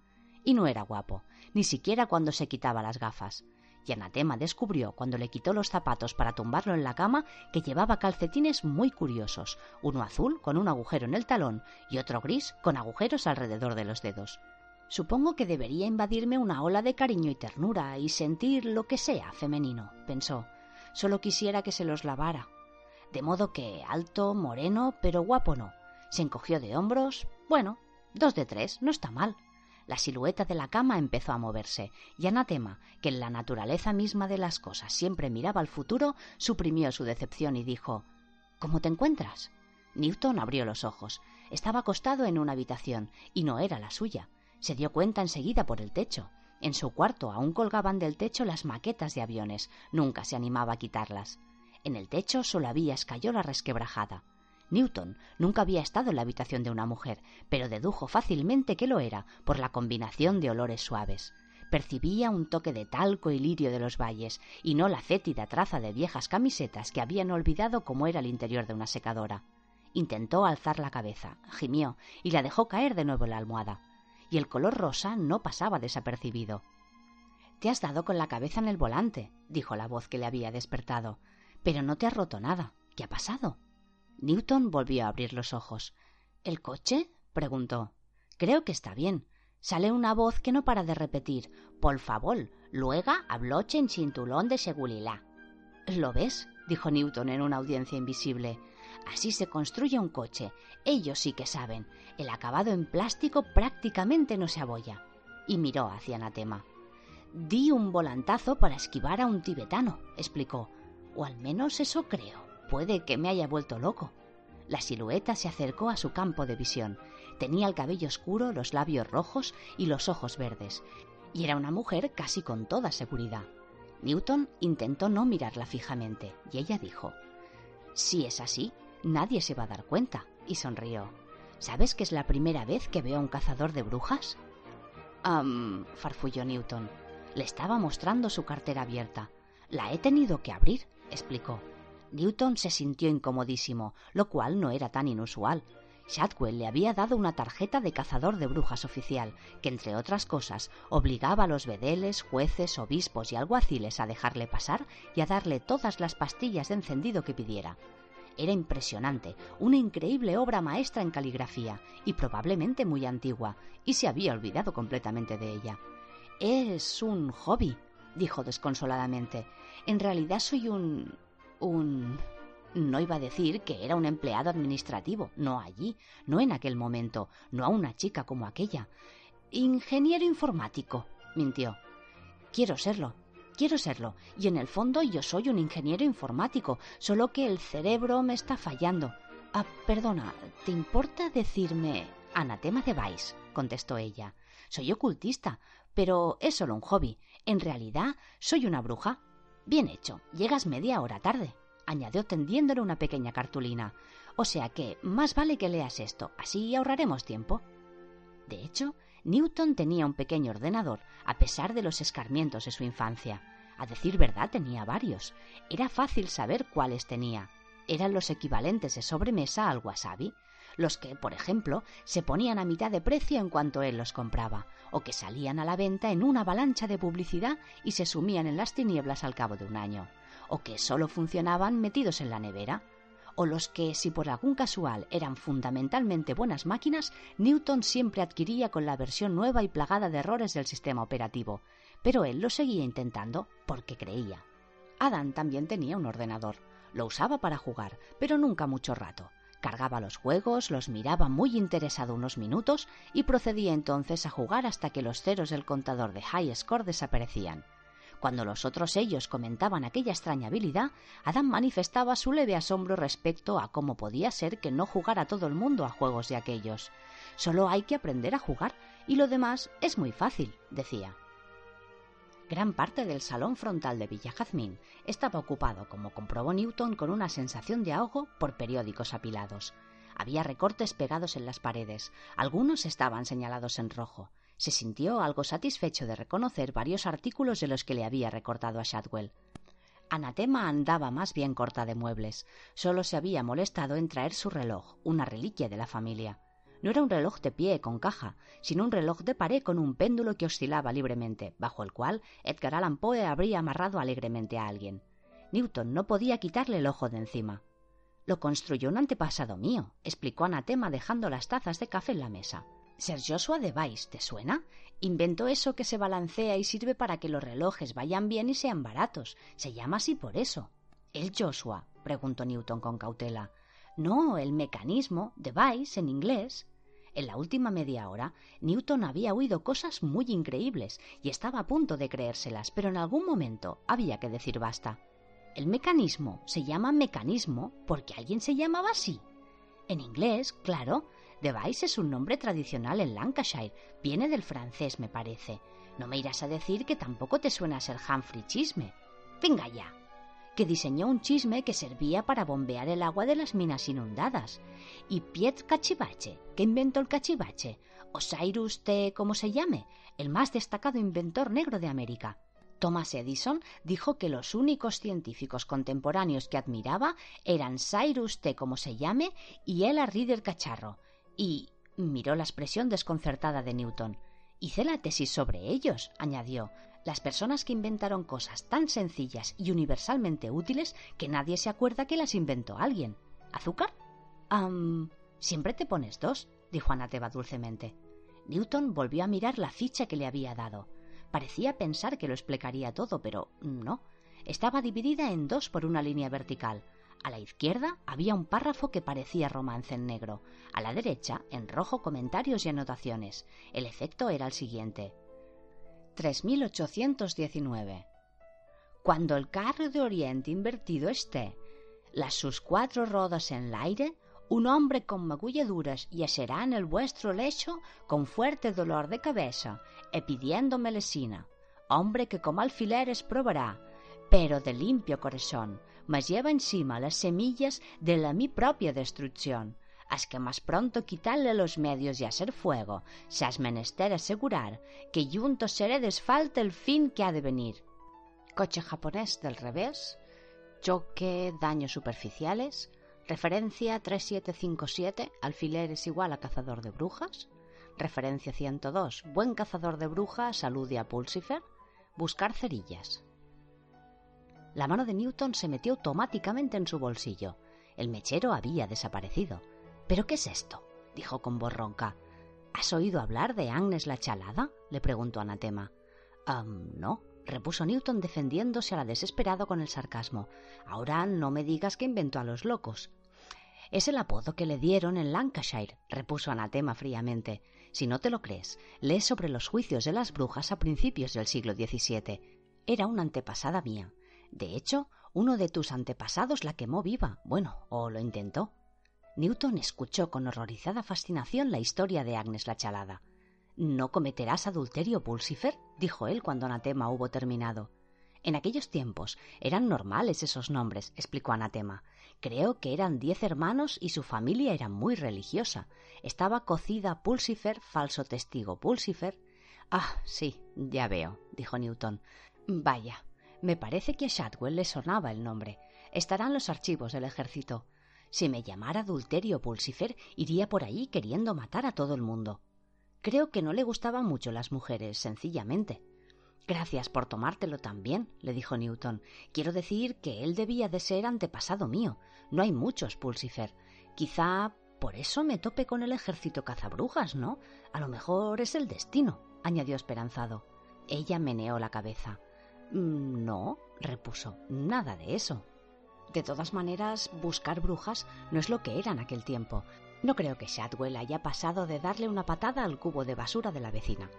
Y no era guapo, ni siquiera cuando se quitaba las gafas. Y Anatema descubrió, cuando le quitó los zapatos para tumbarlo en la cama, que llevaba calcetines muy curiosos, uno azul con un agujero en el talón y otro gris con agujeros alrededor de los dedos. Supongo que debería invadirme una ola de cariño y ternura y sentir lo que sea femenino, pensó. Solo quisiera que se los lavara. De modo que alto, moreno, pero guapo no. Se encogió de hombros. Bueno, dos de tres, no está mal. La silueta de la cama empezó a moverse, y Anatema, que en la naturaleza misma de las cosas siempre miraba al futuro, suprimió su decepción y dijo ¿Cómo te encuentras? Newton abrió los ojos. Estaba acostado en una habitación, y no era la suya. Se dio cuenta enseguida por el techo. En su cuarto aún colgaban del techo las maquetas de aviones. Nunca se animaba a quitarlas. En el techo solo había escayola resquebrajada. Newton nunca había estado en la habitación de una mujer, pero dedujo fácilmente que lo era por la combinación de olores suaves. Percibía un toque de talco y lirio de los valles, y no la fétida traza de viejas camisetas que habían olvidado cómo era el interior de una secadora. Intentó alzar la cabeza, gimió y la dejó caer de nuevo en la almohada y el color rosa no pasaba desapercibido. Te has dado con la cabeza en el volante, dijo la voz que le había despertado. Pero no te has roto nada. ¿Qué ha pasado? Newton volvió a abrir los ojos. ¿El coche? preguntó. Creo que está bien. Sale una voz que no para de repetir. Por favor, luego habloche en cintulón de segulilá. ¿Lo ves? dijo Newton en una audiencia invisible. Así se construye un coche. Ellos sí que saben. El acabado en plástico prácticamente no se abolla. Y miró hacia Anatema. Di un volantazo para esquivar a un tibetano, explicó. O al menos eso creo. Puede que me haya vuelto loco. La silueta se acercó a su campo de visión. Tenía el cabello oscuro, los labios rojos y los ojos verdes. Y era una mujer casi con toda seguridad. Newton intentó no mirarla fijamente, y ella dijo Si es así, Nadie se va a dar cuenta, y sonrió. ¿Sabes que es la primera vez que veo a un cazador de brujas? farfulló Newton. Le estaba mostrando su cartera abierta. La he tenido que abrir, explicó. Newton se sintió incomodísimo, lo cual no era tan inusual. Shadwell le había dado una tarjeta de cazador de brujas oficial, que entre otras cosas obligaba a los bedeles, jueces, obispos y alguaciles a dejarle pasar y a darle todas las pastillas de encendido que pidiera. Era impresionante, una increíble obra maestra en caligrafía, y probablemente muy antigua, y se había olvidado completamente de ella. Es un hobby, dijo desconsoladamente. En realidad soy un. un. No iba a decir que era un empleado administrativo, no allí, no en aquel momento, no a una chica como aquella. Ingeniero informático, mintió. Quiero serlo, quiero serlo, y en el fondo yo soy un ingeniero informático, solo que el cerebro me está fallando. Ah, perdona, ¿te importa decirme anatema de Vice? contestó ella. Soy ocultista, pero es solo un hobby. En realidad, soy una bruja. Bien hecho, llegas media hora tarde añadió tendiéndole una pequeña cartulina. O sea que más vale que leas esto, así ahorraremos tiempo. De hecho, Newton tenía un pequeño ordenador, a pesar de los escarmientos de su infancia. A decir verdad, tenía varios. Era fácil saber cuáles tenía. Eran los equivalentes de sobremesa al wasabi, los que, por ejemplo, se ponían a mitad de precio en cuanto él los compraba, o que salían a la venta en una avalancha de publicidad y se sumían en las tinieblas al cabo de un año o que solo funcionaban metidos en la nevera, o los que, si por algún casual eran fundamentalmente buenas máquinas, Newton siempre adquiría con la versión nueva y plagada de errores del sistema operativo, pero él lo seguía intentando porque creía. Adam también tenía un ordenador. Lo usaba para jugar, pero nunca mucho rato. Cargaba los juegos, los miraba muy interesado unos minutos y procedía entonces a jugar hasta que los ceros del contador de High Score desaparecían. Cuando los otros ellos comentaban aquella extraña habilidad, Adam manifestaba su leve asombro respecto a cómo podía ser que no jugara todo el mundo a juegos de aquellos. Solo hay que aprender a jugar y lo demás es muy fácil, decía. Gran parte del salón frontal de Villa Jazmín estaba ocupado, como comprobó Newton, con una sensación de ahogo por periódicos apilados. Había recortes pegados en las paredes, algunos estaban señalados en rojo, se sintió algo satisfecho de reconocer varios artículos de los que le había recortado a Shadwell. Anatema andaba más bien corta de muebles. Solo se había molestado en traer su reloj, una reliquia de la familia. No era un reloj de pie con caja, sino un reloj de pared con un péndulo que oscilaba libremente, bajo el cual Edgar Allan Poe habría amarrado alegremente a alguien. Newton no podía quitarle el ojo de encima. Lo construyó un antepasado mío, explicó Anatema dejando las tazas de café en la mesa. Ser Joshua de Vice, ¿te suena? Inventó eso que se balancea y sirve para que los relojes vayan bien y sean baratos. Se llama así por eso. ¿El Joshua? preguntó Newton con cautela. No, el mecanismo, device en inglés. En la última media hora, Newton había oído cosas muy increíbles y estaba a punto de creérselas, pero en algún momento había que decir basta. El mecanismo se llama mecanismo porque alguien se llamaba así. En inglés, claro, Device es un nombre tradicional en Lancashire. Viene del francés, me parece. No me irás a decir que tampoco te suena a ser Humphrey Chisme. Venga ya. Que diseñó un chisme que servía para bombear el agua de las minas inundadas. Y Piet Cachivache, que inventó el cachivache. O Cyrus T. como se llame, el más destacado inventor negro de América. Thomas Edison dijo que los únicos científicos contemporáneos que admiraba eran Cyrus T. como se llame y Ella Reader Cacharro, y miró la expresión desconcertada de Newton. Hice la tesis sobre ellos, añadió. Las personas que inventaron cosas tan sencillas y universalmente útiles que nadie se acuerda que las inventó alguien. ¿Azúcar? Um, siempre te pones dos, dijo Anateba dulcemente. Newton volvió a mirar la ficha que le había dado. Parecía pensar que lo explicaría todo, pero no. Estaba dividida en dos por una línea vertical. A la izquierda había un párrafo que parecía romance en negro. A la derecha, en rojo, comentarios y anotaciones. El efecto era el siguiente. 3819. Cuando el carro de Oriente invertido esté, las sus cuatro rodas en el aire, un hombre con magulladuras yacerá en el vuestro lecho con fuerte dolor de cabeza, e pidiendo melesina. Hombre que como alfileres probará, pero de limpio corazón, mas lleva encima las semillas de la mi propia destrucción. Has que más pronto quitarle los medios y hacer fuego, se has menester asegurar que juntos seré desfalte el fin que ha de venir. Coche japonés del revés, choque, daños superficiales, referencia 3757, alfiler es igual a cazador de brujas, referencia 102, buen cazador de brujas, alude a Pulsifer, buscar cerillas. La mano de Newton se metió automáticamente en su bolsillo. El mechero había desaparecido. ¿Pero qué es esto? dijo con voz ronca. ¿Has oído hablar de Agnes la Chalada? le preguntó Anatema. no, repuso Newton defendiéndose a la desesperado con el sarcasmo. Ahora no me digas que inventó a los locos. Es el apodo que le dieron en Lancashire, repuso Anatema fríamente. Si no te lo crees, lee sobre los juicios de las brujas a principios del siglo XVII. Era una antepasada mía. De hecho, uno de tus antepasados la quemó viva. Bueno, o lo intentó. Newton escuchó con horrorizada fascinación la historia de Agnes la Chalada. ¿No cometerás adulterio, Pulsifer? dijo él cuando Anatema hubo terminado. En aquellos tiempos eran normales esos nombres, explicó Anatema. Creo que eran diez hermanos y su familia era muy religiosa. Estaba cocida Pulsifer, falso testigo Pulsifer. Ah, sí, ya veo, dijo Newton. Vaya, me parece que a Shadwell le sonaba el nombre. Estarán los archivos del ejército. Si me llamara adulterio Pulsifer, iría por ahí queriendo matar a todo el mundo. Creo que no le gustaban mucho las mujeres, sencillamente. Gracias por tomártelo tan bien, le dijo Newton. Quiero decir que él debía de ser antepasado mío. No hay muchos, Pulsifer. Quizá por eso me tope con el ejército cazabrujas, ¿no? A lo mejor es el destino, añadió esperanzado. Ella meneó la cabeza. Mm, no, repuso, nada de eso. De todas maneras, buscar brujas no es lo que era en aquel tiempo. No creo que Shadwell haya pasado de darle una patada al cubo de basura de la vecina.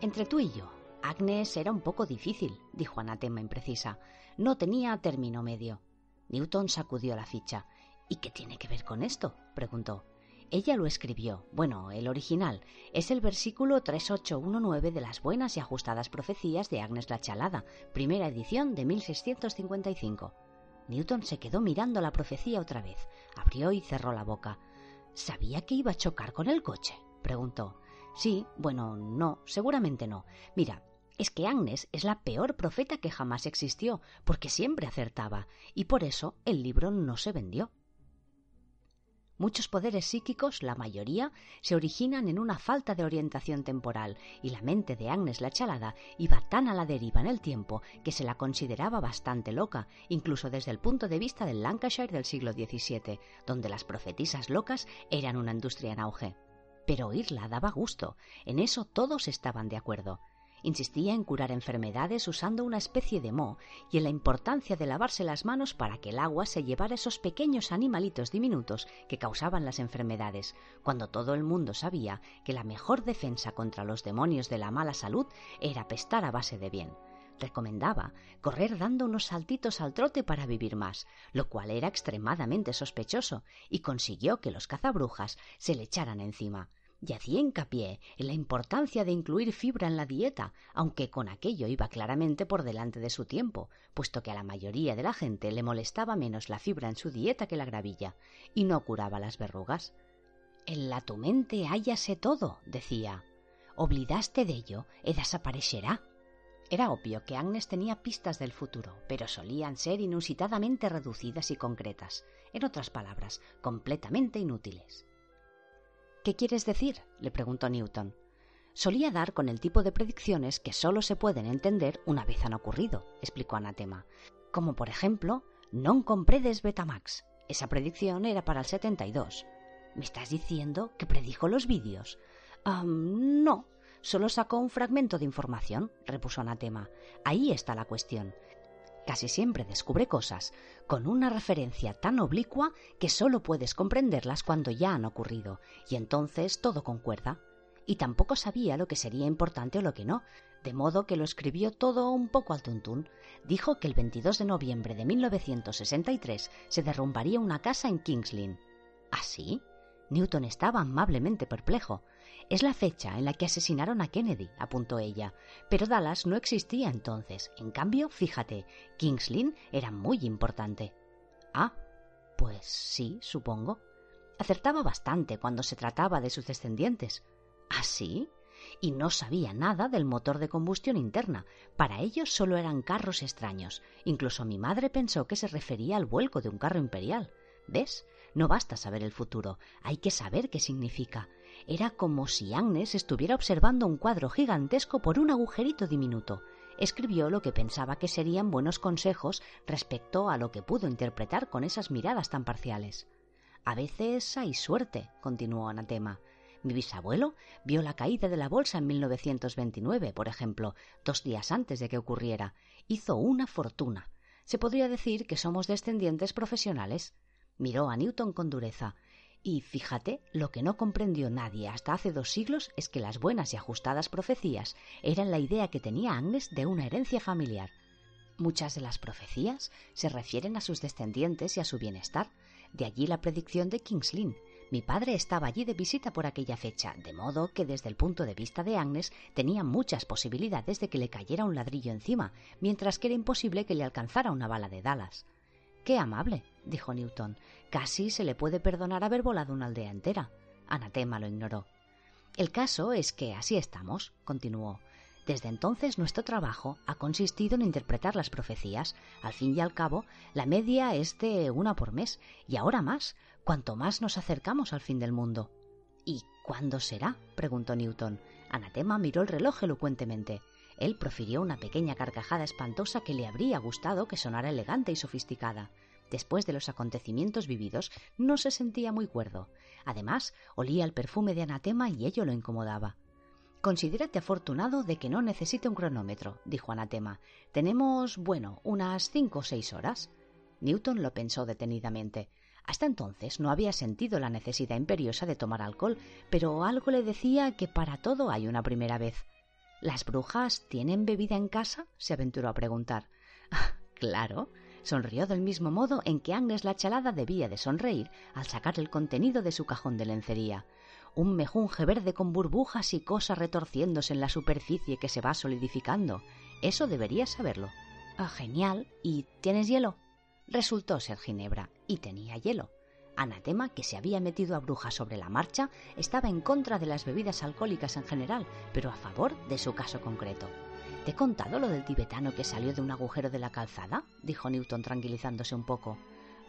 Entre tú y yo, Agnes era un poco difícil, dijo Anatema imprecisa. No tenía término medio. Newton sacudió la ficha. ¿Y qué tiene que ver con esto? preguntó. Ella lo escribió. Bueno, el original. Es el versículo 3819 de las buenas y ajustadas profecías de Agnes la Chalada, primera edición de 1655. Newton se quedó mirando la profecía otra vez. Abrió y cerró la boca. ¿Sabía que iba a chocar con el coche? preguntó. Sí, bueno, no, seguramente no. Mira, es que Agnes es la peor profeta que jamás existió, porque siempre acertaba, y por eso el libro no se vendió. Muchos poderes psíquicos, la mayoría, se originan en una falta de orientación temporal, y la mente de Agnes la Chalada iba tan a la deriva en el tiempo que se la consideraba bastante loca, incluso desde el punto de vista del Lancashire del siglo XVII, donde las profetisas locas eran una industria en auge. Pero oírla daba gusto, en eso todos estaban de acuerdo. Insistía en curar enfermedades usando una especie de moho y en la importancia de lavarse las manos para que el agua se llevara esos pequeños animalitos diminutos que causaban las enfermedades, cuando todo el mundo sabía que la mejor defensa contra los demonios de la mala salud era pestar a base de bien. Recomendaba correr dando unos saltitos al trote para vivir más, lo cual era extremadamente sospechoso, y consiguió que los cazabrujas se le echaran encima y hacía hincapié en la importancia de incluir fibra en la dieta, aunque con aquello iba claramente por delante de su tiempo, puesto que a la mayoría de la gente le molestaba menos la fibra en su dieta que la gravilla, y no curaba las verrugas. En la tu mente hállase todo, decía. Oblidaste de ello e desaparecerá. Era obvio que Agnes tenía pistas del futuro, pero solían ser inusitadamente reducidas y concretas, en otras palabras, completamente inútiles. ¿Qué quieres decir? le preguntó Newton. Solía dar con el tipo de predicciones que solo se pueden entender una vez han ocurrido, explicó Anatema. Como por ejemplo, non compredes Betamax. Esa predicción era para el 72. ¿Me estás diciendo que predijo los vídeos? no, solo sacó un fragmento de información, repuso Anatema. Ahí está la cuestión. Casi siempre descubre cosas con una referencia tan oblicua que solo puedes comprenderlas cuando ya han ocurrido, y entonces todo concuerda. Y tampoco sabía lo que sería importante o lo que no, de modo que lo escribió todo un poco al tuntún. Dijo que el 22 de noviembre de 1963 se derrumbaría una casa en Kings Lynn. ¿Ah? Newton estaba amablemente perplejo. Es la fecha en la que asesinaron a Kennedy, apuntó ella. Pero Dallas no existía entonces. En cambio, fíjate, Kings era muy importante. Ah, pues sí, supongo. Acertaba bastante cuando se trataba de sus descendientes. ¿Ah, sí? y no sabía nada del motor de combustión interna. Para ellos solo eran carros extraños. Incluso mi madre pensó que se refería al vuelco de un carro imperial. ¿Ves? No basta saber el futuro, hay que saber qué significa. Era como si Agnes estuviera observando un cuadro gigantesco por un agujerito diminuto. Escribió lo que pensaba que serían buenos consejos respecto a lo que pudo interpretar con esas miradas tan parciales. A veces hay suerte, continuó Anatema. Mi bisabuelo vio la caída de la bolsa en 1929, por ejemplo, dos días antes de que ocurriera. Hizo una fortuna. Se podría decir que somos descendientes profesionales. Miró a Newton con dureza. Y fíjate, lo que no comprendió nadie hasta hace dos siglos es que las buenas y ajustadas profecías eran la idea que tenía Agnes de una herencia familiar. Muchas de las profecías se refieren a sus descendientes y a su bienestar. De allí la predicción de King's Lynn, mi padre estaba allí de visita por aquella fecha, de modo que desde el punto de vista de Agnes tenía muchas posibilidades de que le cayera un ladrillo encima, mientras que era imposible que le alcanzara una bala de Dallas. Qué amable, dijo Newton. Casi se le puede perdonar haber volado una aldea entera. Anatema lo ignoró. El caso es que así estamos, continuó. Desde entonces nuestro trabajo ha consistido en interpretar las profecías. Al fin y al cabo, la media es de una por mes, y ahora más, cuanto más nos acercamos al fin del mundo. ¿Y cuándo será? preguntó Newton. Anatema miró el reloj elocuentemente. Él profirió una pequeña carcajada espantosa que le habría gustado que sonara elegante y sofisticada. Después de los acontecimientos vividos, no se sentía muy cuerdo. Además, olía el perfume de Anatema y ello lo incomodaba. Considérate afortunado de que no necesite un cronómetro, dijo Anatema. Tenemos, bueno, unas cinco o seis horas. Newton lo pensó detenidamente. Hasta entonces no había sentido la necesidad imperiosa de tomar alcohol, pero algo le decía que para todo hay una primera vez. ¿Las brujas tienen bebida en casa? se aventuró a preguntar. [laughs] claro. Sonrió del mismo modo en que Agnes la chalada debía de sonreír al sacar el contenido de su cajón de lencería. Un mejunje verde con burbujas y cosas retorciéndose en la superficie que se va solidificando. Eso deberías saberlo. Ah, genial. ¿Y tienes hielo? Resultó ser Ginebra, y tenía hielo. Anatema, que se había metido a bruja sobre la marcha, estaba en contra de las bebidas alcohólicas en general, pero a favor de su caso concreto. ¿Te he contado lo del tibetano que salió de un agujero de la calzada? dijo Newton tranquilizándose un poco.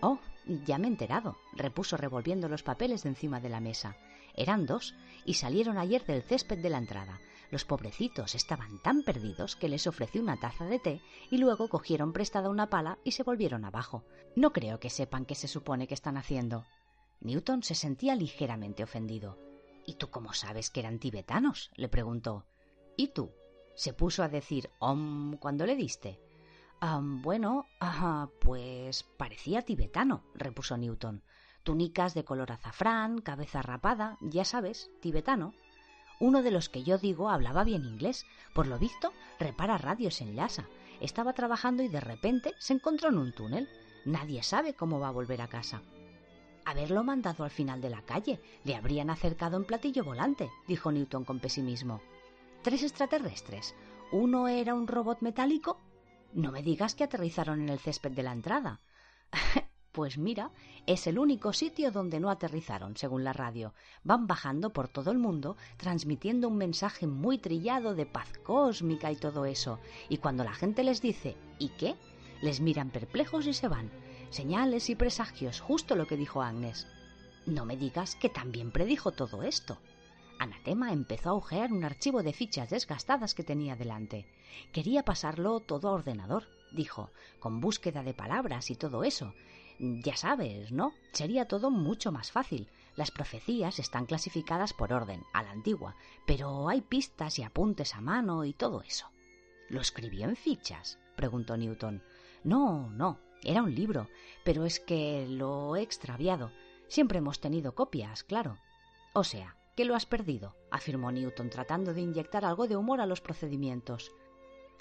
Oh, ya me he enterado, repuso revolviendo los papeles de encima de la mesa. Eran dos, y salieron ayer del césped de la entrada. Los pobrecitos estaban tan perdidos que les ofrecí una taza de té y luego cogieron prestada una pala y se volvieron abajo. No creo que sepan qué se supone que están haciendo. Newton se sentía ligeramente ofendido. ¿Y tú cómo sabes que eran tibetanos? le preguntó. ¿Y tú? Se puso a decir om cuando le diste. bueno, pues parecía tibetano, repuso Newton. Túnicas de color azafrán, cabeza rapada, ya sabes, tibetano. Uno de los que yo digo hablaba bien inglés. Por lo visto, repara radios en Lhasa. Estaba trabajando y de repente se encontró en un túnel. Nadie sabe cómo va a volver a casa. Haberlo mandado al final de la calle. Le habrían acercado en platillo volante, dijo Newton con pesimismo. Tres extraterrestres. ¿Uno era un robot metálico? No me digas que aterrizaron en el césped de la entrada. [laughs] Pues mira, es el único sitio donde no aterrizaron, según la radio. Van bajando por todo el mundo, transmitiendo un mensaje muy trillado de paz cósmica y todo eso. Y cuando la gente les dice ¿y qué? les miran perplejos y se van. Señales y presagios, justo lo que dijo Agnes. No me digas que también predijo todo esto. Anatema empezó a ojear un archivo de fichas desgastadas que tenía delante. Quería pasarlo todo a ordenador, dijo, con búsqueda de palabras y todo eso, ya sabes, ¿no? Sería todo mucho más fácil. Las profecías están clasificadas por orden, a la antigua, pero hay pistas y apuntes a mano y todo eso. ¿Lo escribió en fichas? preguntó Newton. No, no, era un libro, pero es que lo he extraviado. Siempre hemos tenido copias, claro. O sea, que lo has perdido, afirmó Newton tratando de inyectar algo de humor a los procedimientos.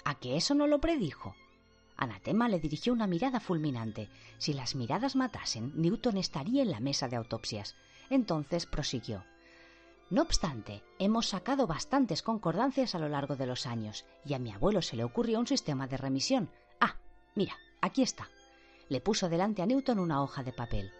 ¿A que eso no lo predijo? Anatema le dirigió una mirada fulminante. Si las miradas matasen, Newton estaría en la mesa de autopsias. Entonces prosiguió. No obstante, hemos sacado bastantes concordancias a lo largo de los años, y a mi abuelo se le ocurrió un sistema de remisión. Ah, mira, aquí está. Le puso delante a Newton una hoja de papel.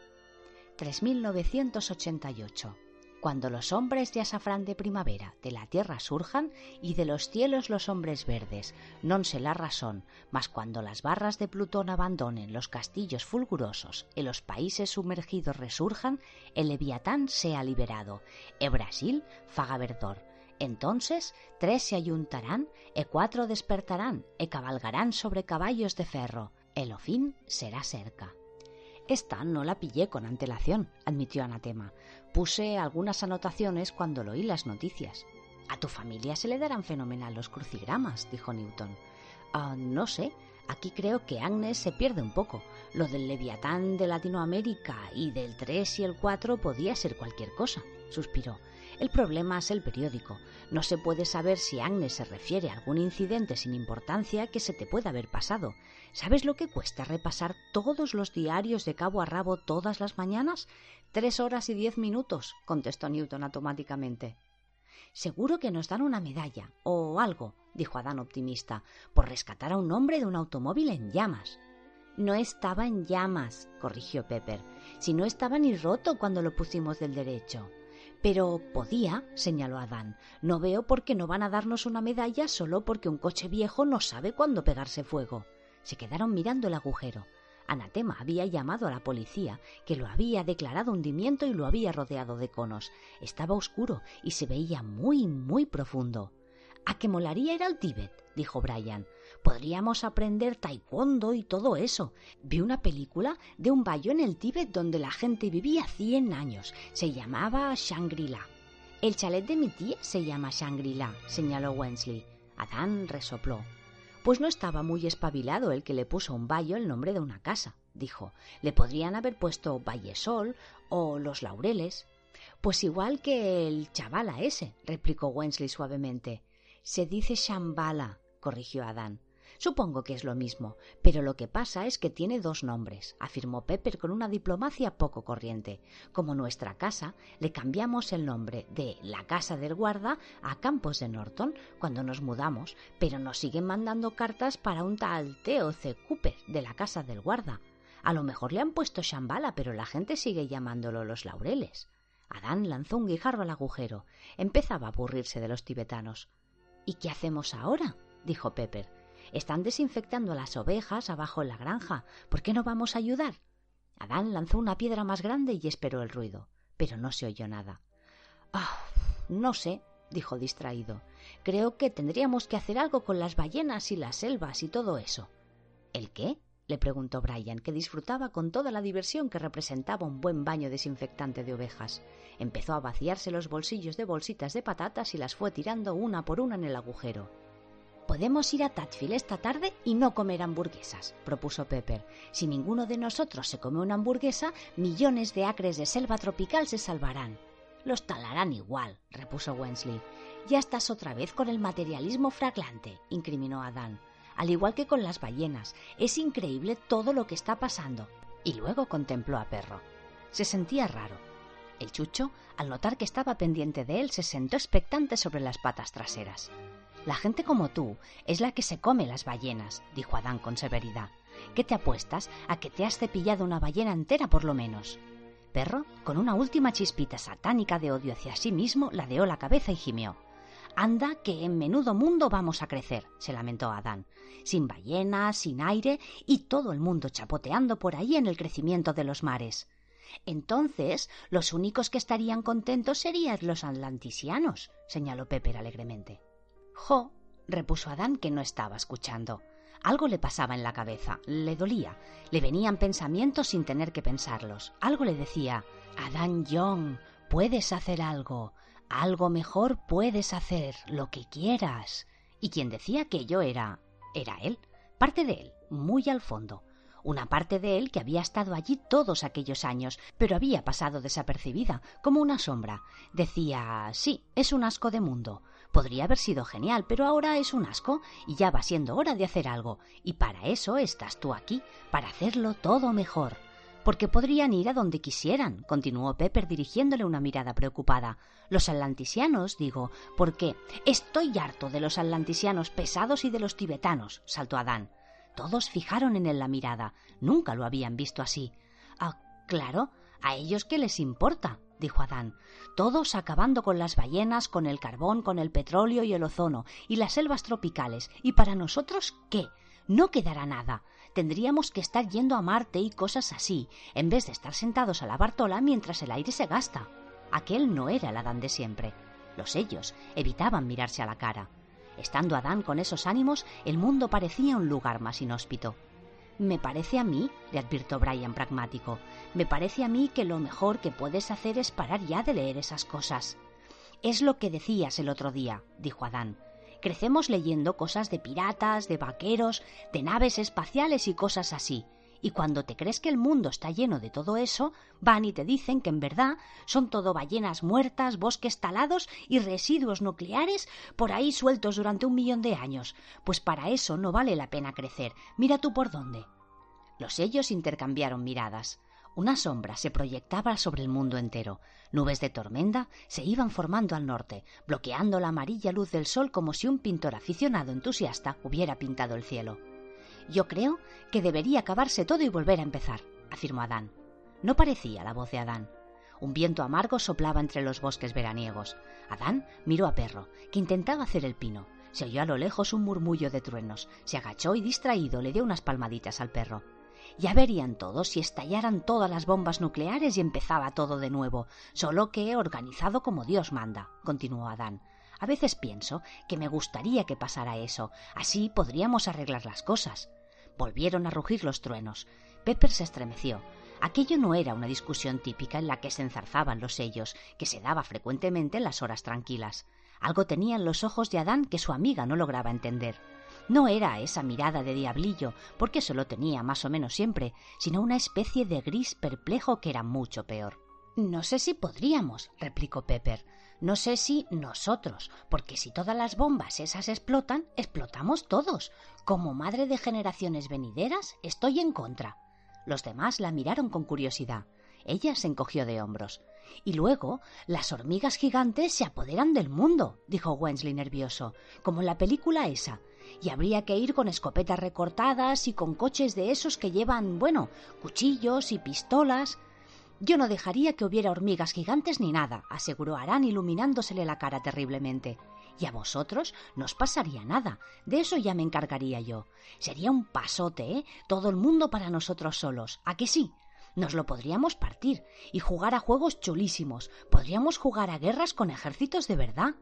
3988 cuando los hombres de azafrán de primavera de la tierra surjan y de los cielos los hombres verdes, non se la razón, mas cuando las barras de Plutón abandonen los castillos fulgurosos y los países sumergidos resurjan, el leviatán sea liberado, e Brasil faga verdor. Entonces tres se ayuntarán, e cuatro despertarán, e cabalgarán sobre caballos de ferro, el fin será cerca. Esta no la pillé con antelación, admitió Anatema. Puse algunas anotaciones cuando lo oí las noticias. A tu familia se le darán fenomenal los crucigramas, dijo Newton. Ah, no sé. Aquí creo que Agnes se pierde un poco. Lo del Leviatán de Latinoamérica y del 3 y el 4 podía ser cualquier cosa, suspiró. El problema es el periódico. No se puede saber si Agnes se refiere a algún incidente sin importancia que se te pueda haber pasado. ¿Sabes lo que cuesta repasar todos los diarios de cabo a rabo todas las mañanas? Tres horas y diez minutos, contestó Newton automáticamente. Seguro que nos dan una medalla o algo, dijo Adán optimista, por rescatar a un hombre de un automóvil en llamas. No estaba en llamas, corrigió Pepper, si no estaba ni roto cuando lo pusimos del derecho. Pero podía, señaló Adán. No veo por qué no van a darnos una medalla solo porque un coche viejo no sabe cuándo pegarse fuego. Se quedaron mirando el agujero. Anatema había llamado a la policía, que lo había declarado hundimiento y lo había rodeado de conos. Estaba oscuro y se veía muy, muy profundo. ¿A qué molaría ir al Tíbet? dijo Brian. Podríamos aprender taekwondo y todo eso. Vi una película de un bayo en el Tíbet donde la gente vivía cien años. Se llamaba Shangri-La. El chalet de mi tía se llama Shangri-La, señaló Wensley. Adán resopló. Pues no estaba muy espabilado el que le puso a un bayo el nombre de una casa, dijo. Le podrían haber puesto Vallesol o Los Laureles. Pues igual que el chavala ese, replicó Wensley suavemente. Se dice Shambhala, corrigió Adán. Supongo que es lo mismo, pero lo que pasa es que tiene dos nombres, afirmó Pepper con una diplomacia poco corriente. Como nuestra casa, le cambiamos el nombre de la Casa del Guarda a Campos de Norton cuando nos mudamos, pero nos siguen mandando cartas para un tal Theo C. Cooper de la Casa del Guarda. A lo mejor le han puesto Shambhala, pero la gente sigue llamándolo los laureles. Adán lanzó un guijarro al agujero. Empezaba a aburrirse de los tibetanos. ¿Y qué hacemos ahora? Dijo Pepper. Están desinfectando las ovejas abajo en la granja. ¿Por qué no vamos a ayudar? Adán lanzó una piedra más grande y esperó el ruido, pero no se oyó nada. Ah, no sé, dijo distraído. Creo que tendríamos que hacer algo con las ballenas y las selvas y todo eso. ¿El qué? le preguntó Brian, que disfrutaba con toda la diversión que representaba un buen baño desinfectante de ovejas. Empezó a vaciarse los bolsillos de bolsitas de patatas y las fue tirando una por una en el agujero. Podemos ir a Tatfield esta tarde y no comer hamburguesas, propuso Pepper. Si ninguno de nosotros se come una hamburguesa, millones de acres de selva tropical se salvarán. Los talarán igual, repuso Wensley. Ya estás otra vez con el materialismo fraglante, incriminó Adán. Al igual que con las ballenas, es increíble todo lo que está pasando. Y luego contempló a Perro. Se sentía raro. El chucho, al notar que estaba pendiente de él, se sentó expectante sobre las patas traseras. La gente como tú es la que se come las ballenas, dijo Adán con severidad. ¿Qué te apuestas a que te has cepillado una ballena entera por lo menos? Perro, con una última chispita satánica de odio hacia sí mismo, ladeó la cabeza y gimió. Anda, que en menudo mundo vamos a crecer, se lamentó Adán. Sin ballenas, sin aire y todo el mundo chapoteando por ahí en el crecimiento de los mares. Entonces, los únicos que estarían contentos serían los atlantisianos, señaló Pepper alegremente. Jo, repuso Adán, que no estaba escuchando. Algo le pasaba en la cabeza, le dolía, le venían pensamientos sin tener que pensarlos. Algo le decía Adán Young, puedes hacer algo, algo mejor puedes hacer, lo que quieras. Y quien decía que era era él, parte de él, muy al fondo, una parte de él que había estado allí todos aquellos años, pero había pasado desapercibida, como una sombra. Decía sí, es un asco de mundo, Podría haber sido genial, pero ahora es un asco y ya va siendo hora de hacer algo. Y para eso estás tú aquí, para hacerlo todo mejor. Porque podrían ir a donde quisieran, continuó Pepper dirigiéndole una mirada preocupada. Los atlantisianos, digo, porque estoy harto de los atlantisianos pesados y de los tibetanos, saltó Adán. Todos fijaron en él la mirada. Nunca lo habían visto así. Ah, claro, ¿A ellos qué les importa? Dijo Adán. Todos acabando con las ballenas, con el carbón, con el petróleo y el ozono, y las selvas tropicales. ¿Y para nosotros qué? No quedará nada. Tendríamos que estar yendo a Marte y cosas así, en vez de estar sentados a la Bartola mientras el aire se gasta. Aquel no era el Adán de siempre. Los ellos evitaban mirarse a la cara. Estando Adán con esos ánimos, el mundo parecía un lugar más inhóspito. Me parece a mí, le advirtió Brian pragmático, me parece a mí que lo mejor que puedes hacer es parar ya de leer esas cosas. Es lo que decías el otro día, dijo Adán. Crecemos leyendo cosas de piratas, de vaqueros, de naves espaciales y cosas así. Y cuando te crees que el mundo está lleno de todo eso, van y te dicen que en verdad son todo ballenas muertas, bosques talados y residuos nucleares por ahí sueltos durante un millón de años. Pues para eso no vale la pena crecer. Mira tú por dónde. Los sellos intercambiaron miradas. Una sombra se proyectaba sobre el mundo entero. Nubes de tormenta se iban formando al norte, bloqueando la amarilla luz del sol como si un pintor aficionado entusiasta hubiera pintado el cielo. Yo creo que debería acabarse todo y volver a empezar, afirmó Adán. No parecía la voz de Adán. Un viento amargo soplaba entre los bosques veraniegos. Adán miró a Perro, que intentaba hacer el pino. Se oyó a lo lejos un murmullo de truenos. Se agachó y distraído le dio unas palmaditas al perro. Ya verían todos si estallaran todas las bombas nucleares y empezaba todo de nuevo, solo que organizado como Dios manda, continuó Adán. A veces pienso que me gustaría que pasara eso, así podríamos arreglar las cosas. Volvieron a rugir los truenos. Pepper se estremeció. Aquello no era una discusión típica en la que se enzarzaban los sellos, que se daba frecuentemente en las horas tranquilas. Algo tenían los ojos de Adán que su amiga no lograba entender. No era esa mirada de diablillo, porque eso lo tenía más o menos siempre, sino una especie de gris perplejo que era mucho peor. No sé si podríamos, replicó Pepper. No sé si nosotros, porque si todas las bombas esas explotan, explotamos todos. Como madre de generaciones venideras, estoy en contra. Los demás la miraron con curiosidad. Ella se encogió de hombros. Y luego, las hormigas gigantes se apoderan del mundo, dijo Wensley nervioso, como en la película esa. Y habría que ir con escopetas recortadas y con coches de esos que llevan, bueno, cuchillos y pistolas. Yo no dejaría que hubiera hormigas gigantes ni nada, aseguró Arán iluminándosele la cara terriblemente. Y a vosotros no os pasaría nada. De eso ya me encargaría yo. Sería un pasote, ¿eh? Todo el mundo para nosotros solos. ¿A que sí? Nos lo podríamos partir y jugar a juegos chulísimos. Podríamos jugar a guerras con ejércitos de verdad.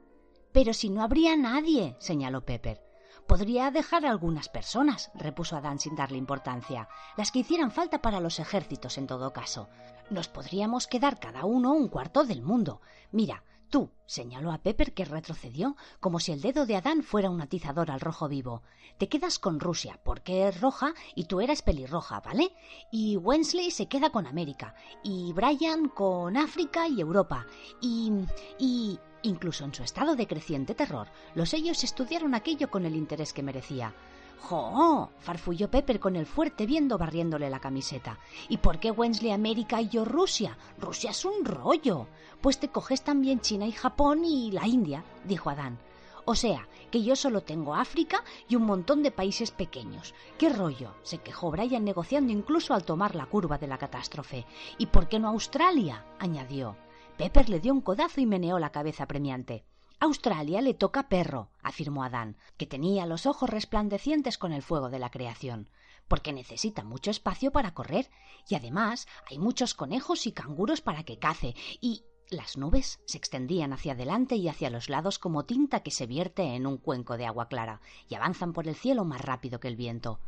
Pero si no habría nadie, señaló Pepper. Podría dejar a algunas personas, repuso Adán sin darle importancia, las que hicieran falta para los ejércitos en todo caso. Nos podríamos quedar cada uno un cuarto del mundo. Mira, Tú, señaló a Pepper que retrocedió como si el dedo de Adán fuera un atizador al rojo vivo. Te quedas con Rusia porque es roja y tú eras pelirroja, ¿vale? Y Wensley se queda con América y Brian con África y Europa y y incluso en su estado de creciente terror, los ellos estudiaron aquello con el interés que merecía. ¡Jo! farfulló Pepper con el fuerte viendo barriéndole la camiseta. ¿Y por qué Wensley América y yo Rusia? Rusia es un rollo. Pues te coges también China y Japón y la India, dijo Adán. O sea, que yo solo tengo África y un montón de países pequeños. ¿Qué rollo? se quejó Brian negociando incluso al tomar la curva de la catástrofe. ¿Y por qué no Australia? añadió. Pepper le dio un codazo y meneó la cabeza premiante. Australia le toca perro, afirmó Adán, que tenía los ojos resplandecientes con el fuego de la creación, porque necesita mucho espacio para correr, y además hay muchos conejos y canguros para que cace, y las nubes se extendían hacia adelante y hacia los lados como tinta que se vierte en un cuenco de agua clara, y avanzan por el cielo más rápido que el viento.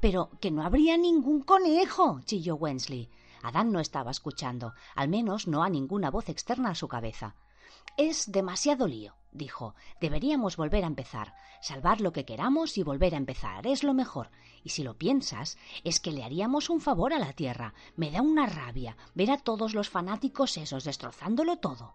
Pero que no habría ningún conejo. chilló Wensley. Adán no estaba escuchando, al menos no a ninguna voz externa a su cabeza. Es demasiado lío, dijo. Deberíamos volver a empezar. Salvar lo que queramos y volver a empezar. Es lo mejor. Y si lo piensas, es que le haríamos un favor a la Tierra. Me da una rabia ver a todos los fanáticos esos destrozándolo todo.